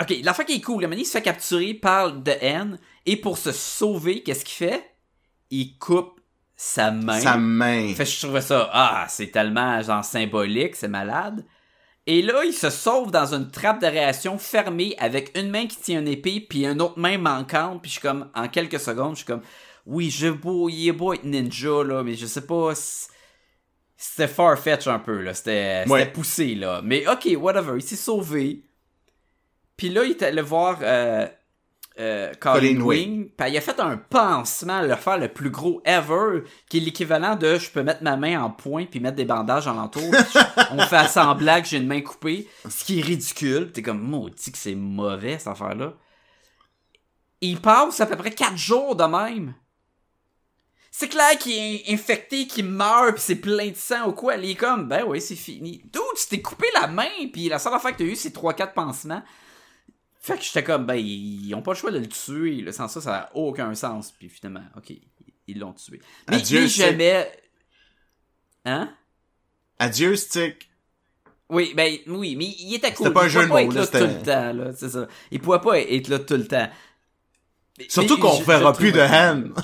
Speaker 1: Ok, l'affaire qui est cool, le il se fait capturer par The N et pour se sauver, qu'est-ce qu'il fait? Il coupe sa main.
Speaker 3: Sa main.
Speaker 1: Fait que je trouvais ça, ah, c'est tellement genre symbolique, c'est malade. Et là, il se sauve dans une trappe de réaction fermée avec une main qui tient une épée puis une autre main manquante. Puis je suis comme, en quelques secondes, je suis comme, oui, je beau, il est beau être ninja, là, mais je sais pas, c'était far-fetch un peu, là, c'était c'était
Speaker 3: Ouais.
Speaker 1: poussé, là. Mais ok, whatever, il s'est sauvé. Puis là, il est allé voir euh, euh, Colin,
Speaker 3: Colin
Speaker 1: Wing. Puis il a fait un pansement, le faire le plus gros ever, qui est l'équivalent de je peux mettre ma main en point puis mettre des bandages alentour. [laughs] On fait semblant que j'ai une main coupée, ce qui est ridicule. T'es comme maudit que c'est mauvais cette affaire-là. Il passe à peu près 4 jours de même. C'est clair qu'il est infecté, qu'il meurt, pis c'est plein de sang ou quoi. Il est comme, ben oui, c'est fini. Dude, tu t'es coupé la main, puis la seule affaire que t'as eu, c'est 3-4 pansements. Fait que j'étais comme, ben, ils ont pas le choix de le tuer. Là. Sans ça, ça a aucun sens. Puis finalement, ok, ils l'ont tué. Mais
Speaker 3: Adieu,
Speaker 1: j'aimais... Hein?
Speaker 3: Adieu, Stick.
Speaker 1: Oui, ben, oui, mais il était cool.
Speaker 3: C'était pas un jeu de mots, là,
Speaker 1: tout le temps, là, c'est ça. Il pouvait pas être là tout le temps. Mais-
Speaker 3: Surtout qu'on
Speaker 1: le
Speaker 3: plus de
Speaker 1: cool.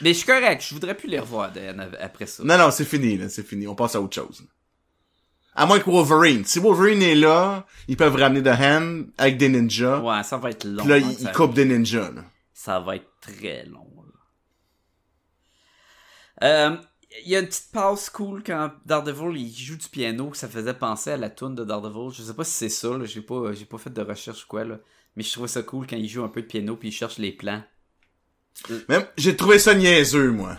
Speaker 1: Mais je suis correct, je voudrais plus les revoir Dan, après ça.
Speaker 3: Non, non, c'est fini, là. C'est fini. On passe à autre chose. À moins que Wolverine. Si Wolverine est là, ils peuvent ramener The Hand avec des ninjas.
Speaker 1: Ouais, ça va être long.
Speaker 3: Puis là,
Speaker 1: hein,
Speaker 3: ils, coupent des ninjas, là.
Speaker 1: Ça va être très long. Euh, Il y a une petite passe cool quand Daredevil il joue du piano, ça faisait penser à la tune de Daredevil. Je sais pas si c'est ça, j'ai pas, j'ai pas fait de recherche ou quoi, là. mais je trouvais ça cool quand il joue un peu de piano puis il cherche les plans.
Speaker 3: Même, j'ai trouvé ça niaiseux, moi.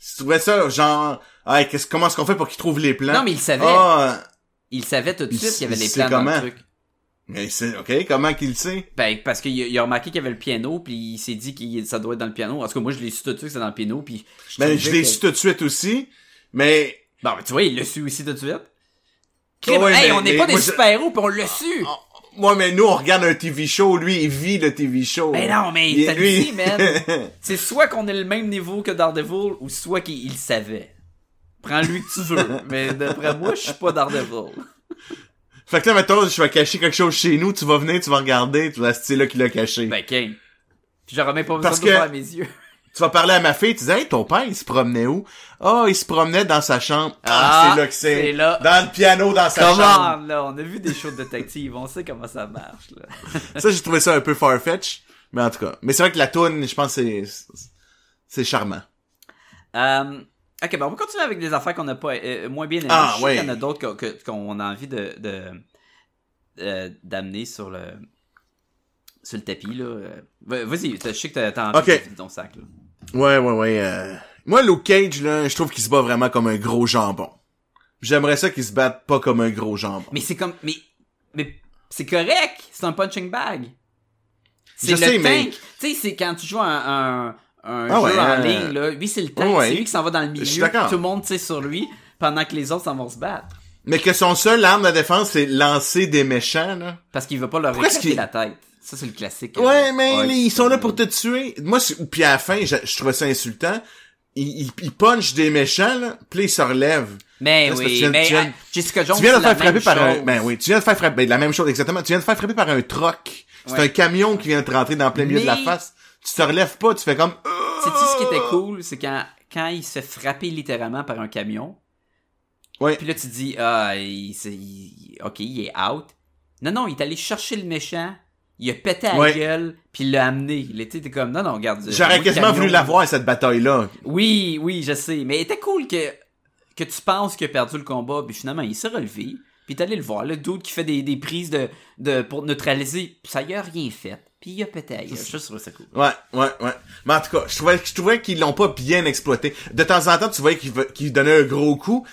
Speaker 3: Je trouvais ça, genre, hey, qu'est-ce, comment est-ce qu'on fait pour qu'ils trouvent les plans?
Speaker 1: Non, mais il savait.
Speaker 3: Ah,
Speaker 1: Il savait tout de suite qu'il y avait les plans dans le
Speaker 3: comment?
Speaker 1: truc.
Speaker 3: mais c'est, ok, comment qu'il sait?
Speaker 1: Ben, parce qu'il a, il a remarqué qu'il y avait le piano, puis il s'est dit que ça doit être dans le piano. En tout cas, moi, je l'ai su tout de suite que c'est dans le piano, puis...
Speaker 3: Ben,
Speaker 1: trouvais
Speaker 3: je l'ai
Speaker 1: que-
Speaker 3: su tout de suite aussi, mais,
Speaker 1: Bon, ben, tu vois, il l'a su aussi tout de suite. Crime,
Speaker 3: Ouais,
Speaker 1: hey,
Speaker 3: mais-
Speaker 1: on n'est
Speaker 3: mais
Speaker 1: pas des
Speaker 3: moi, je-
Speaker 1: super-héros, puis on l'a su!
Speaker 3: moi, mais nous, on regarde un TV show, lui, il vit le TV show.
Speaker 1: Ben non, mais
Speaker 3: Il-
Speaker 1: t'as
Speaker 3: lui-
Speaker 1: dit, man. [laughs] C'est soit qu'on est le même niveau que Daredevil, ou soit qu'il savait. Prends lui que tu veux, mais d'après moi, je suis pas Daredevil.
Speaker 3: fait que là, mettons, je vais cacher quelque chose chez nous, tu vas venir, tu vas regarder, tu vas c'est là qu'il l'a caché.
Speaker 1: Ben, Kane. Puis j'aurais même pas besoin
Speaker 3: Parce
Speaker 1: de
Speaker 3: que-
Speaker 1: voir mes yeux.
Speaker 3: Tu vas parler à ma fille, tu dis, hey, ton père, il se promenait où? Ah, il se promenait dans sa chambre. Ah,
Speaker 1: Ah,
Speaker 3: c'est là que c'est.
Speaker 1: c'est là.
Speaker 3: Dans le piano, dans sa chambre.
Speaker 1: Là? On a vu des shows de détectives, on sait comment ça marche, là. [laughs]
Speaker 3: Ça, j'ai trouvé ça un peu farfetch. Mais en tout cas. Mais c'est vrai que la toune, je pense, c'est, c'est charmant.
Speaker 1: Euh, ok, ben on va continuer avec des affaires qu'on n'a pas euh, moins bien aimées.
Speaker 3: Ah,
Speaker 1: je sais
Speaker 3: ouais.
Speaker 1: qu'il y en a d'autres qu'on a envie de, euh, d'amener sur le sur le tapis là. Euh, va- Vas-y, je sais que t'as- envie
Speaker 3: Ok.
Speaker 1: de ton sac là.
Speaker 3: Ouais, ouais, ouais. euh. Moi, Luke Cage, là, je trouve qu'il se bat vraiment comme un gros jambon. J'aimerais ça qu'il se batte pas comme un gros jambon.
Speaker 1: Mais c'est comme mais mais c'est correct, c'est un punching bag. C'est le
Speaker 3: sais,
Speaker 1: tank.
Speaker 3: mais-
Speaker 1: Tu sais, c'est quand tu joues un, un, un
Speaker 3: Ah
Speaker 1: jeu en
Speaker 3: euh,
Speaker 1: ligne là, lui c'est le tank,
Speaker 3: ouais.
Speaker 1: c'est lui qui s'en va dans le milieu, tout le monde tire sur lui pendant que les autres s'en vont se battre
Speaker 3: Mais que son seul arme de défense, c'est lancer des méchants, là.
Speaker 1: parce qu'il veut pas leur éclater la tête. Ça c'est le classique.
Speaker 3: Ouais, mais
Speaker 1: Ouais,
Speaker 3: là, ils sont là pour te tuer. Moi, puis à la fin, je, je trouvais ça insultant. Ils punchent des méchants, là, puis ils se relèvent.
Speaker 1: Mais
Speaker 3: Là, tu
Speaker 1: oui, mais
Speaker 3: tu viens-
Speaker 1: Jessica Jones,
Speaker 3: tu viens de faire frapper par un, ben oui, tu viens de faire frapper, ben, la même chose, exactement. Tu viens de faire frapper par un troc. C'est
Speaker 1: Ouais.
Speaker 3: un camion qui vient de te rentrer dans plein milieu de la
Speaker 1: Mais-
Speaker 3: face. Tu te relèves pas, tu fais comme,
Speaker 1: Sais-tu ce qui était cool, c'est quand quand il se fait frapper littéralement par un camion.
Speaker 3: Ouais.
Speaker 1: Puis là tu dis ah, il, c'est- il- ok, il est out. Non non, il est allé chercher le méchant. Il a pété à la gueule, puis il l'a amené. Il était comme non non, regarde.
Speaker 3: J'aurais quasiment voulu la voir, cette bataille-là.
Speaker 1: Oui, oui, je sais. Mais il était cool que, que tu penses qu'il a perdu le combat, puis finalement, il s'est relevé. Puis t'es allé le voir, le dude qui fait des, des prises de, de, pour neutraliser. Ça y a rien fait. Puis il a à la gueule. Je trouve ça cool.
Speaker 3: Ouais, ouais, ouais. Mais en tout cas, je trouvais, je trouvais qu'ils l'ont pas bien exploité. De temps en temps, tu voyais qu'il ve- qu'il donnait un gros coup,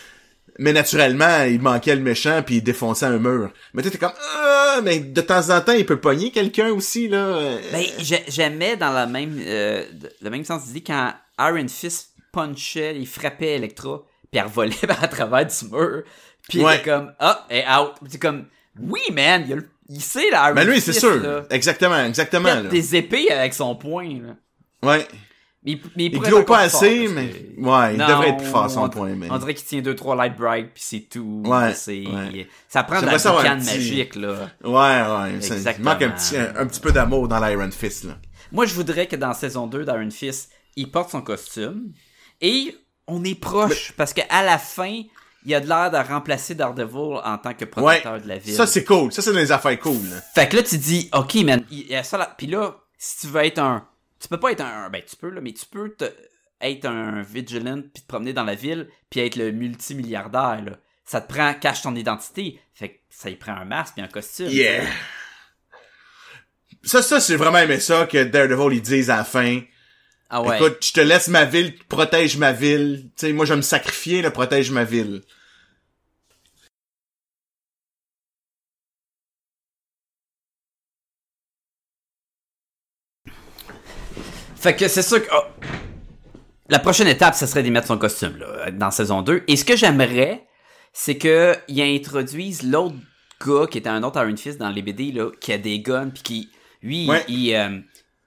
Speaker 3: mais naturellement, il manquait le méchant puis il défonçait un mur. Mais tu t'es comme, ah, mais de temps en temps, il peut pogner quelqu'un aussi, là. Euh,
Speaker 1: Ben, j'ai- j'aimais dans la même, euh, le même sens d'idée quand Iron Fist punchait, il frappait Electra, puis elle revolait [laughs] à travers du mur. Puis il
Speaker 3: Ouais.
Speaker 1: était comme, ah, est out. C'est comme, oui, man, il, a le- il sait, là, Iron
Speaker 3: Mais lui, c'est sûr.
Speaker 1: là.
Speaker 3: Exactement,
Speaker 1: Il
Speaker 3: exactement,
Speaker 1: a des épées avec son poing, là.
Speaker 3: Ouais.
Speaker 1: Mais, il- mais il
Speaker 3: glow pas assez,
Speaker 1: fort,
Speaker 3: mais,
Speaker 1: que-
Speaker 3: ouais, il
Speaker 1: Non,
Speaker 3: devrait être plus fort à son
Speaker 1: on-
Speaker 3: point, mais.
Speaker 1: On dirait qu'il tient deux trois light bright puis c'est tout.
Speaker 3: Ouais,
Speaker 1: ça prend de la
Speaker 3: petit-
Speaker 1: magique là.
Speaker 3: Ouais, ouais. ça- Il
Speaker 1: Exactement.
Speaker 3: manque un petit, un, un petit peu d'amour dans l'Iron Fist, là.
Speaker 1: Moi, je voudrais que dans saison 2 d'Iron Fist, il porte son costume et on est proche parce que à la fin, il a de l'air de remplacer Daredevil en tant que
Speaker 3: Ouais.
Speaker 1: protecteur de la ville.
Speaker 3: Ça, c'est cool. Ça, c'est des affaires cool.
Speaker 1: Fait que là, tu dis, OK, man, il y a ça là. Puis là, si tu veux être un. Tu peux pas être un. Ben, tu peux, là, mais tu peux te- être un vigilant puis te promener dans la ville puis être le multimilliardaire, là. Ça te prend, cache ton identité. Fait que ça y prend un masque puis un costume.
Speaker 3: Yeah. Ça, ça, j'ai vraiment aimé ça que Daredevil, ils disent à la fin.
Speaker 1: Ah ouais.
Speaker 3: Écoute, je te laisse ma ville, protège ma ville. Tu sais, moi, je vais me sacrifier, là, protège ma ville.
Speaker 1: Fait que c'est sûr que. oh, la prochaine étape, ce serait d'y mettre son costume, là, dans saison 2. Et ce que j'aimerais, c'est que ils introduisent l'autre gars qui était un autre Iron Fist dans les BD, là, qui a des guns, puis qui, lui,
Speaker 3: Ouais.
Speaker 1: il, euh,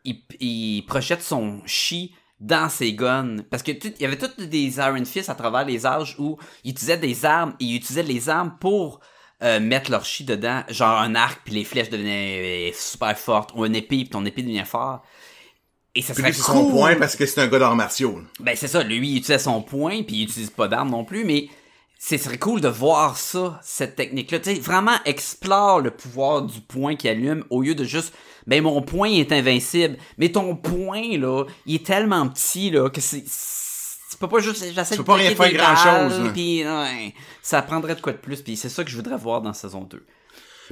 Speaker 1: il, il projette son chi dans ses guns. Parce que tout- il y avait tous des Iron Fist à travers les âges où ils utilisaient des armes, et ils utilisaient les armes pour euh, mettre leur chi dedans. Genre un arc, puis les flèches devenaient euh, super fortes, ou une épée, puis ton épée devenait fort. Et ça serait
Speaker 3: son point parce que c'est un gars d'arts martiaux.
Speaker 1: Ben c'est ça, lui il utilisait son point puis il utilise pas d'armes non plus, mais ce serait cool de voir ça, cette technique-là. Tu sais, vraiment explore le pouvoir du point qui allume au lieu de juste, ben mon point est invincible. Mais ton point, là, il est tellement petit, là, que c'est, tu peux pas juste, j'essaie
Speaker 3: Tu
Speaker 1: de
Speaker 3: peux pas rien faire
Speaker 1: balles. Puis, ouais, ça prendrait de quoi de plus, puis c'est ça que je voudrais voir dans saison 2.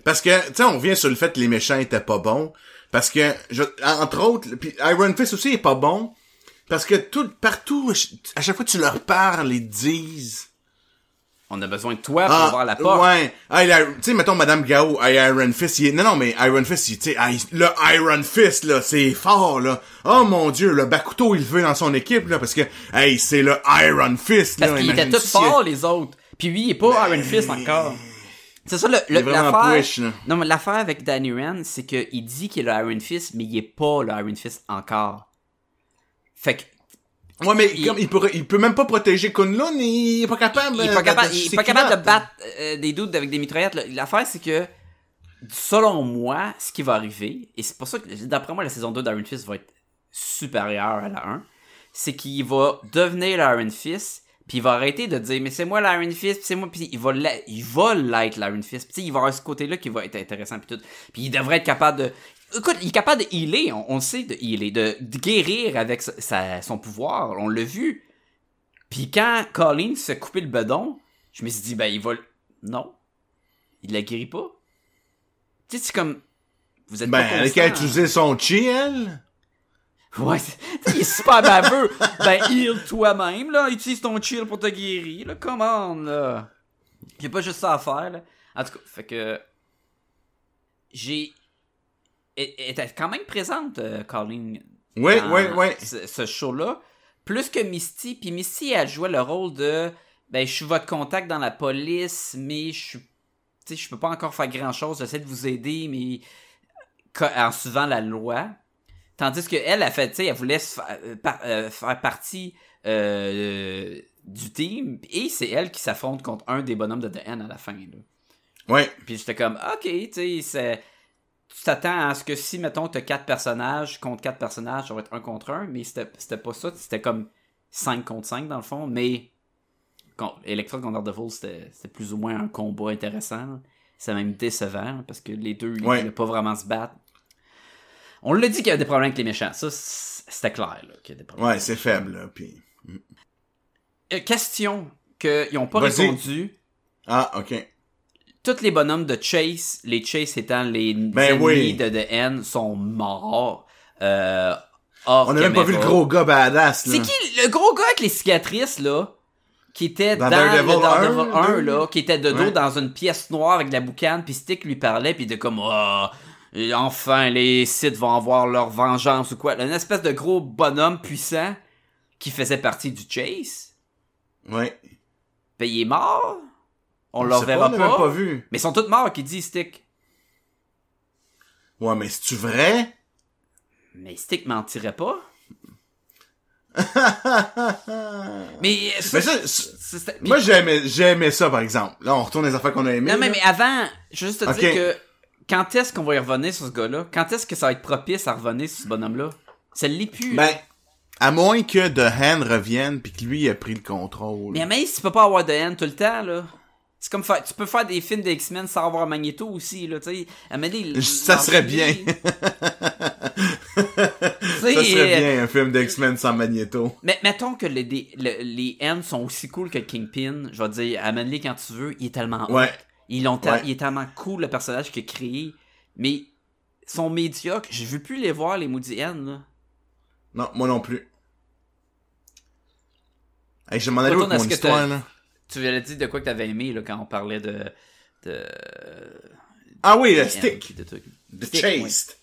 Speaker 3: Parce que, tu sais, on revient sur le fait que les méchants étaient pas bons. Parce que, je, entre autres, puis Iron Fist aussi est pas bon. Parce que tout, partout, à chaque fois que tu leur parles, ils disent...
Speaker 1: On a besoin de toi pour voir la porte.
Speaker 3: Ah, Ouais. Ah, tu sais, mettons Madame Gao, ah, Iron Fist, il est, non, non, mais Iron Fist, il- tu sais, ah, le Iron Fist, là, c'est fort, là. Oh mon dieu, le Bakuto, il le veut dans son équipe, là, parce que, hey, c'est le Iron Fist, là.
Speaker 1: Parce qu'ils étaient tous forts, les autres. Puis lui, il est pas Iron Fist encore. C'est ça, le, l'affaire.
Speaker 3: push,
Speaker 1: non, mais l'affaire avec Danny Rand, c'est qu'il dit qu'il est le Iron Fist, mais il est pas le Iron Fist encore. Fait que,
Speaker 3: Ouais, mais
Speaker 1: Il-
Speaker 3: comme, il peut, il peut même pas protéger Kunlun, il est pas capable.
Speaker 1: il est
Speaker 3: euh,
Speaker 1: pas capable,
Speaker 3: de-
Speaker 1: il est pas capable de battre? euh, des doutes avec des mitraillettes. L'affaire, c'est que, selon moi, ce qui va arriver, et c'est pour ça que, d'après moi, la saison 2 d'Iron Fist va être supérieure à la 1, c'est qu'il va devenir l'Iron Fist, puis il va arrêter de dire, mais c'est moi l'Iron Fist, c'est moi, puis il va l'être, il va l'être l'Iron Fist, puis il va avoir ce côté-là qui va être intéressant, puis tout. Puis il devrait être capable de... Écoute, il est capable de healer, on, on sait, de healer, de, de guérir avec sa- sa- son pouvoir, on l'a vu. Puis quand Colin se couper le bedon, je me suis dit, ben, il va. Non. Il la guérit pas. Tu sais, c'est comme. Vous êtes
Speaker 3: Ben,
Speaker 1: pas
Speaker 3: elle a utilisé son chi, elle.
Speaker 1: Ouais, il est super baveux. ben, heal toi-même, là. Utilise ton chill pour te guérir, là. Come on, là. J'ai pas juste ça à faire, là. En tout cas, fait que. J'ai. Elle était quand même présente, euh.
Speaker 3: Ouais,
Speaker 1: dans
Speaker 3: ouais, ouais.
Speaker 1: Ce, ce show-là. Plus que Misty. Puis Misty, elle jouait le rôle de. Ben, je suis votre contact dans la police, mais je suis. Tu sais, je peux pas encore faire grand-chose. J'essaie de vous aider, mais. En suivant la loi. Tandis que elle a fait, tu sais, elle voulait se fa- euh, par- euh, faire partie euh, du team, et c'est elle qui s'affronte contre un des bonhommes de The N à la fin. Là.
Speaker 3: Ouais.
Speaker 1: Puis j'étais comme, ok, tu sais, tu t'attends à ce que si, mettons, t'as quatre personnages contre quatre personnages, ça va être un contre un, mais c'était pas ça, c'était comme 5 contre 5 dans le fond, mais Electron contre Daredevil, c'était c'était plus ou moins un combat intéressant. C'est même décevant, parce que les deux, ils
Speaker 3: Ouais.
Speaker 1: voulaient pas vraiment se battre. On l'a dit qu'il y avait des problèmes avec les méchants, ça, c'était clair, là, qu'il y a des problèmes.
Speaker 3: Ouais, c'est faible, là, puis...
Speaker 1: Euh, question qu'ils n'ont pas répondu.
Speaker 3: Ah, ok.
Speaker 1: tous les bonhommes de Chase, les Chase étant les
Speaker 3: Ben
Speaker 1: ennemis
Speaker 3: oui.
Speaker 1: de The N, sont morts. Euh, hors
Speaker 3: On a même pas vu le gros gars badass, là.
Speaker 1: C'est qui le gros gars avec les cicatrices, là? Qui était
Speaker 3: Dans
Speaker 1: dans,
Speaker 3: Daredevil
Speaker 1: le Daredevil
Speaker 3: 1,
Speaker 1: 1, là, qui était de dos
Speaker 3: Ouais.
Speaker 1: dans une pièce noire avec de la boucane, puis Stick lui parlait, puis était comme, oh, et enfin, les Sith vont avoir leur vengeance ou quoi. Une espèce de gros bonhomme puissant qui faisait partie du Chase.
Speaker 3: Ouais.
Speaker 1: Ben, il est mort. On le reverra
Speaker 3: on même
Speaker 1: pas.
Speaker 3: pas vu.
Speaker 1: Mais ils sont tous morts, qui dit Stick.
Speaker 3: Ouais, mais c'est-tu vrai?
Speaker 1: Mais Stick mentirait pas. [laughs] mais ça,
Speaker 3: Mais ça, Moi, j'aimais, j'aimais ça, par exemple. Là, on retourne les affaires qu'on a aimées.
Speaker 1: non mais, avant, je veux juste te dire que quand est-ce qu'on va y revenir sur ce gars-là? Quand est-ce que ça va être propice à revenir sur ce bonhomme-là? Ça l'est plus.
Speaker 3: Ben, à moins que The Hand revienne puis que lui a pris le contrôle.
Speaker 1: mais mais tu peux pas avoir de haine tout le temps là. C'est comme faire, tu peux faire des films d'X-Men sans avoir Magneto aussi là, tu sais. [laughs]
Speaker 3: Ça serait bien. [laughs] Ça serait
Speaker 1: euh,
Speaker 3: bien un film d'X-Men sans Magneto.
Speaker 1: Mais mettons que les, les N sont aussi cool que Kingpin, je vais dire, amène-les quand tu veux, il est tellement
Speaker 3: Ouais.
Speaker 1: Ils
Speaker 3: Ouais.
Speaker 1: Il est tellement cool le personnage qu'il a créé, mais sont médiocres. Je veux plus les voir, les maudits N, là.
Speaker 3: Non, moi non plus. Hey, je m'en allais mon histoire, là.
Speaker 1: Tu avais dit de quoi que t'avais aimé, là, quand on parlait de... de...
Speaker 3: Ah oui, le stick.
Speaker 1: de trucs.
Speaker 3: De
Speaker 1: Stick,
Speaker 3: Chased.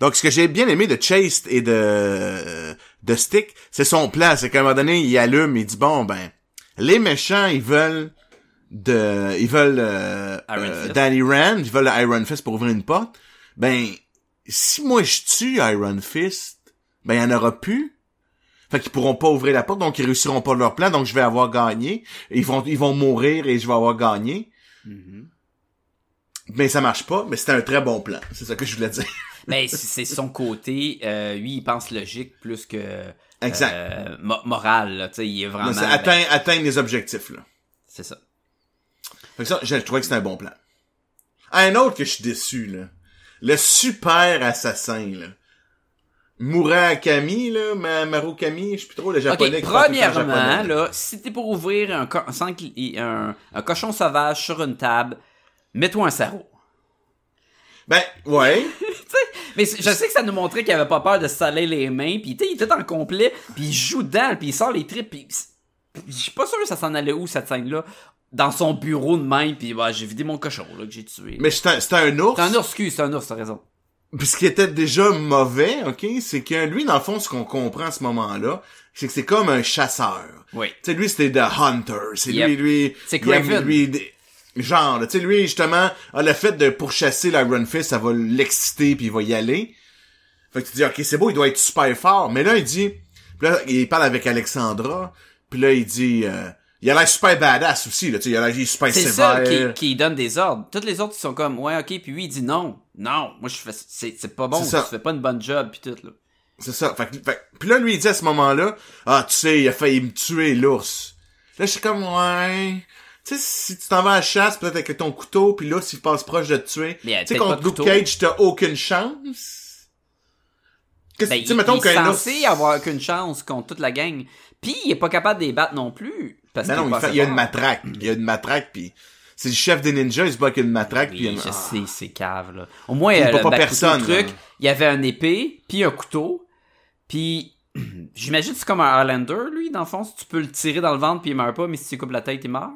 Speaker 3: Donc, ce que j'ai bien aimé de Chased et de, de Stick, c'est son plan. C'est qu'à un moment donné, il allume, il dit, bon, ben, les méchants, ils veulent de, ils veulent, euh, euh. Danny Rand, ils veulent le Iron Fist pour ouvrir une porte. Ben, si moi je tue Iron Fist, ben, il y en aura plus. Fait qu'ils pourront pas ouvrir la porte, donc ils réussiront pas leur plan, donc je vais avoir gagné. Ils vont, ils vont mourir et je vais avoir gagné.
Speaker 1: Mhm.
Speaker 3: Mais ça marche pas, mais c'était un très bon plan. C'est ça que je voulais dire.
Speaker 1: Mais [laughs] c'est c'est son côté, euh, lui, il pense logique plus que...
Speaker 3: Exact.
Speaker 1: euh, mo- moral, là, tu sais, il est vraiment...
Speaker 3: Non, c'est atteindre, atteindre les objectifs, là.
Speaker 1: C'est ça.
Speaker 3: Fait que ça, je trouvais que c'était un bon plan. Un autre que je suis déçu, là. Le super assassin, là. Murakami, là, Ma- Marukami, je sais plus trop le japonais.
Speaker 1: Ok,
Speaker 3: qui parle tout le temps
Speaker 1: premièrement,
Speaker 3: japonais.
Speaker 1: là, si t'es pour ouvrir un, co- un, un cochon sauvage sur une table, mets-toi un sarrau.
Speaker 3: Ben, ouais. [laughs]
Speaker 1: Mais je sais que ça nous montrait qu'il avait pas peur de se saler les mains, pis il était en complet, puis il joue dedans, puis il sort les tripes, puis je suis pas sûr que ça s'en allait où cette scène-là, dans son bureau de même, puis bah, j'ai vidé mon cochon là que j'ai tué.
Speaker 3: Mais c'était un- ours.
Speaker 1: C'est un ours, excuse, c'est un ours, t'as raison.
Speaker 3: Puis ce qui était déjà mauvais, ok, c'est que lui, dans le fond, ce qu'on comprend à ce moment-là, c'est que c'est comme un chasseur.
Speaker 1: Oui.
Speaker 3: Tu sais, lui, c'était The Hunter. C'est
Speaker 1: Yep.
Speaker 3: lui, lui...
Speaker 1: C'est Craven.
Speaker 3: lui, genre, là, tu sais, lui, justement, ah, le fait de pourchasser l'Iron Fist, ça va l'exciter, puis il va y aller. Fait que tu dis, ok, c'est beau, il doit être super fort. Mais là, il dit... Puis là, il parle avec Alexandra, puis là, il dit... euh, il a l'air super badass aussi, là, tu sais, il a l'air super
Speaker 1: C'est
Speaker 3: sévère.
Speaker 1: ça qui, qui donne des ordres. Toutes les autres, ils sont comme, ouais, ok, puis lui, il dit non. Non, moi, je fais, c'est, c'est pas bon,
Speaker 3: C'est
Speaker 1: tu fais pas une bonne job, puis tout, là.
Speaker 3: C'est ça. Fait, fait puis là, lui, il dit à ce moment-là, ah, tu sais, il a failli me tuer, l'ours. Là, je suis comme, ouais... Tu sais, si tu t'en vas à la chasse, peut-être avec ton couteau, puis l'ours, il passe proche de te tuer. Tu sais, contre Luke. Cage, t'as aucune chance? Qu'est-ce
Speaker 1: Ben,
Speaker 3: tu mettons
Speaker 1: il est censé avoir qu'une chance contre toute la gang. Puis il est pas capable de les battre non plus. Parce
Speaker 3: non, il,
Speaker 1: pas
Speaker 3: fait-
Speaker 1: assez
Speaker 3: il y a une matraque. Il y a une matraque, puis c'est le chef des ninjas, il se bat avec une matraque, puis
Speaker 1: Oui,
Speaker 3: y a
Speaker 1: je
Speaker 3: une-
Speaker 1: sais, c'est cave, là. Au moins,
Speaker 3: Il
Speaker 1: euh,
Speaker 3: bat
Speaker 1: le
Speaker 3: pas
Speaker 1: Bakuto
Speaker 3: personne,
Speaker 1: truc, il y avait un épée, puis un couteau, puis [clears throat] j'imagine que c'est comme un Highlander, lui, dans le fond, si tu peux le tirer dans le ventre puis il meurt pas, mais si tu coupes la tête, il meurt.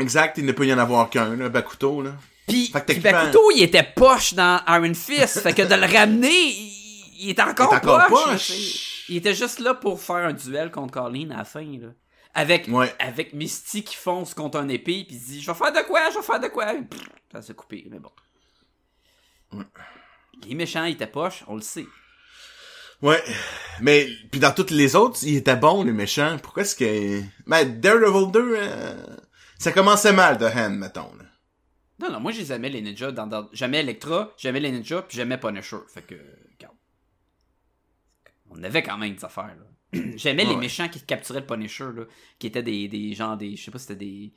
Speaker 3: Exact, il ne peut y en avoir qu'un, là, Bakuto, là.
Speaker 1: Puis, puis Bakuto, il était poche dans Iron Fist, fait que de le ramener, il, il était encore,
Speaker 3: Il est encore
Speaker 1: poche. Il était juste là pour faire un duel contre Colleen à la fin, là. Avec,
Speaker 3: Ouais.
Speaker 1: avec Misty qui fonce contre un épée, puis il se dit, je vais faire de quoi, je vais faire de quoi? Pff, Ça s'est coupé, mais bon. Il est méchant, il était poche, on le sait.
Speaker 3: Ouais. Mais, puis dans toutes les autres, il était bon, les méchants. Pourquoi est-ce que... Ben, Daredevil 2, euh, ça commençait mal, The Hand, mettons, là.
Speaker 1: Non, non, moi, je les les ninjas. Dans, dans- J'aimais Electra, j'aimais les ninjas, puis j'aimais Punisher. Fait que. On avait quand même des affaires, là. [clears throat] J'aimais les
Speaker 3: Ouais.
Speaker 1: méchants qui capturaient le Punisher, là. Qui étaient des, des gens, des. Je sais pas si c'était des.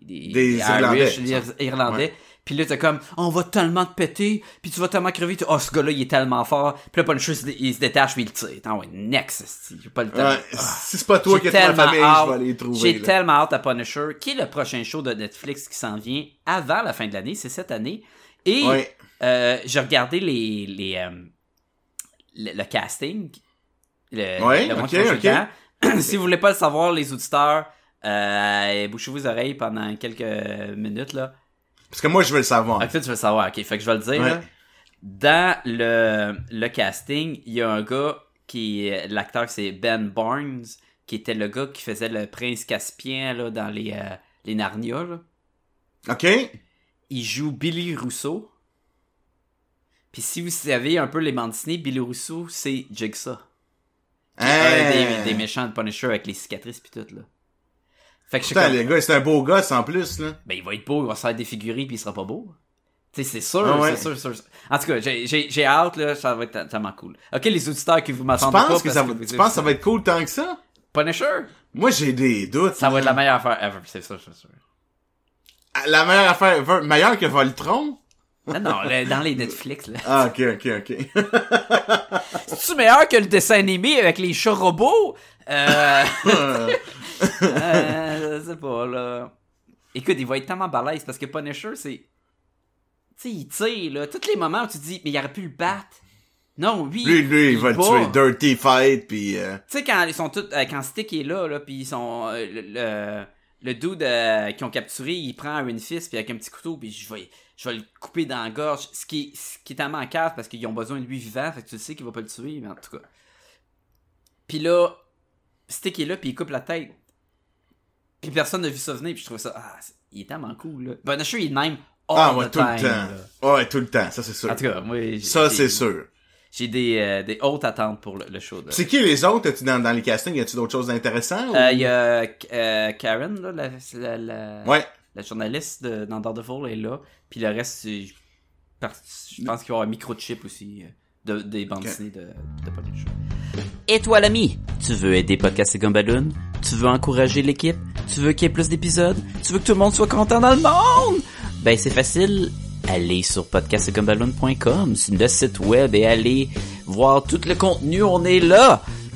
Speaker 1: Des,
Speaker 3: Des Irlandais,
Speaker 1: Irish, des. Irlandais.
Speaker 3: Ouais.
Speaker 1: Puis là, t'es comme, on va tellement te péter, puis tu vas tellement crever. tu- Oh, ce gars-là, il est tellement fort. Puis là, Punisher, il se détache, puis il le tire. Attends, ouais, next, j'ai pas le temps.
Speaker 3: Ouais,
Speaker 1: Ah.
Speaker 3: si c'est pas toi qui es
Speaker 1: tellement
Speaker 3: famille,
Speaker 1: hâte.
Speaker 3: je vais aller trouver.
Speaker 1: J'ai tellement hâte à Punisher, qui est le prochain show de Netflix qui s'en vient avant la fin de l'année, c'est cette année. Et
Speaker 3: Ouais.
Speaker 1: euh, j'ai regardé les, les euh, le, le casting. Le,
Speaker 3: Ouais,
Speaker 1: le [clears throat] si vous voulez pas le savoir, les auditeurs, euh, bouchez vos oreilles pendant quelques minutes là.
Speaker 3: Parce que moi, je veux le savoir.
Speaker 1: Ok, tu veux le savoir. Ok, fait que je vais le dire.
Speaker 3: Ouais.
Speaker 1: là. Dans le, le casting, il y a un gars qui l'acteur c'est Ben Barnes qui était le gars qui faisait le prince Caspien là dans les euh, les Narnia là.
Speaker 3: OK?
Speaker 1: Il joue Billy Rousseau. Puis si vous savez un peu les bandes dessinées, Billy Rousseau c'est Jigsaw. Un des, des méchants de Punisher avec les cicatrices puis tout là. Fait que je suis
Speaker 3: Putain,
Speaker 1: comme,
Speaker 3: les gars, c'est un beau gosse en plus, là.
Speaker 1: ben il va être beau, il va se faire défigurer puis il sera pas beau. Tu sais, c'est sûr,
Speaker 3: Ah ouais.
Speaker 1: c'est sûr, c'est sûr. En tout cas, j'ai- hâte, là, ça va être tellement cool. Ok, les auditeurs qui vous
Speaker 3: Tu
Speaker 1: m'entendent pas.
Speaker 3: penses que
Speaker 1: parce
Speaker 3: ça va, tu penses que ça va être cool tant que ça?
Speaker 1: Punisher?
Speaker 3: Moi, j'ai des doutes.
Speaker 1: Ça va être la meilleure affaire ever, c'est sûr, c'est sûr.
Speaker 3: La meilleure affaire, ever- meilleure que Voltron?
Speaker 1: Non, non, le- dans les Netflix, là.
Speaker 3: Ah, ok, ok, ok. [laughs]
Speaker 1: C'est-tu meilleur que le dessin animé avec les chats robots? Euh... [laughs] euh, je sais pas, là. Écoute, il va être tellement balèze parce que Punisher, c'est. Tu sais, il tire, là. Tous les moments où tu dis, mais il aurait pu le battre. Non, lui.
Speaker 3: lui, lui, il va le tuer. Dirty fight, puis euh,
Speaker 1: Tu sais, quand ils sont tous. euh, quand Stick est là, là, pis ils sont. euh, le, le, le dude qu'ils ont capturé, il prend une fist, puis avec un petit couteau, puis je vais, je vais le couper dans la gorge. Ce qui, ce qui est tellement cave parce qu'ils ont besoin de lui vivant, fait que tu le sais qu'il va pas le tuer, mais en tout cas. Puis là, Stick est là, puis il coupe la tête. Puis personne n'a vu ça venir, puis je trouve ça. Ah, il est tellement cool, là. Punisher, il est de même.
Speaker 3: Ah, ouais, tout le temps.
Speaker 1: là.
Speaker 3: Ouais, tout le temps, ça c'est sûr.
Speaker 1: En tout cas, moi.
Speaker 3: Ça, c'est sûr.
Speaker 1: J'ai des, euh, des hautes attentes pour le, le show.
Speaker 3: C'est qui les autres, as-tu dans, dans les castings? Y a-tu d'autres choses intéressantes? ou-
Speaker 1: Euh, Il y a euh, Karen, là, la, la, la,
Speaker 3: Ouais.
Speaker 1: La journaliste de, dans Daredevil est là. Puis le reste, c'est- je pense qu'il va y avoir un microchip aussi euh, de, des bandes dessinées de, de Punisher. Et toi l'ami, tu veux aider Podcast et Gumballoon? Tu veux encourager l'équipe? Tu veux qu'il y ait plus d'épisodes? Tu veux que tout le monde soit content dans le monde? Ben, c'est facile. Allez sur podcastgumballoon.com, sur le site web et allez voir tout le contenu. On est là!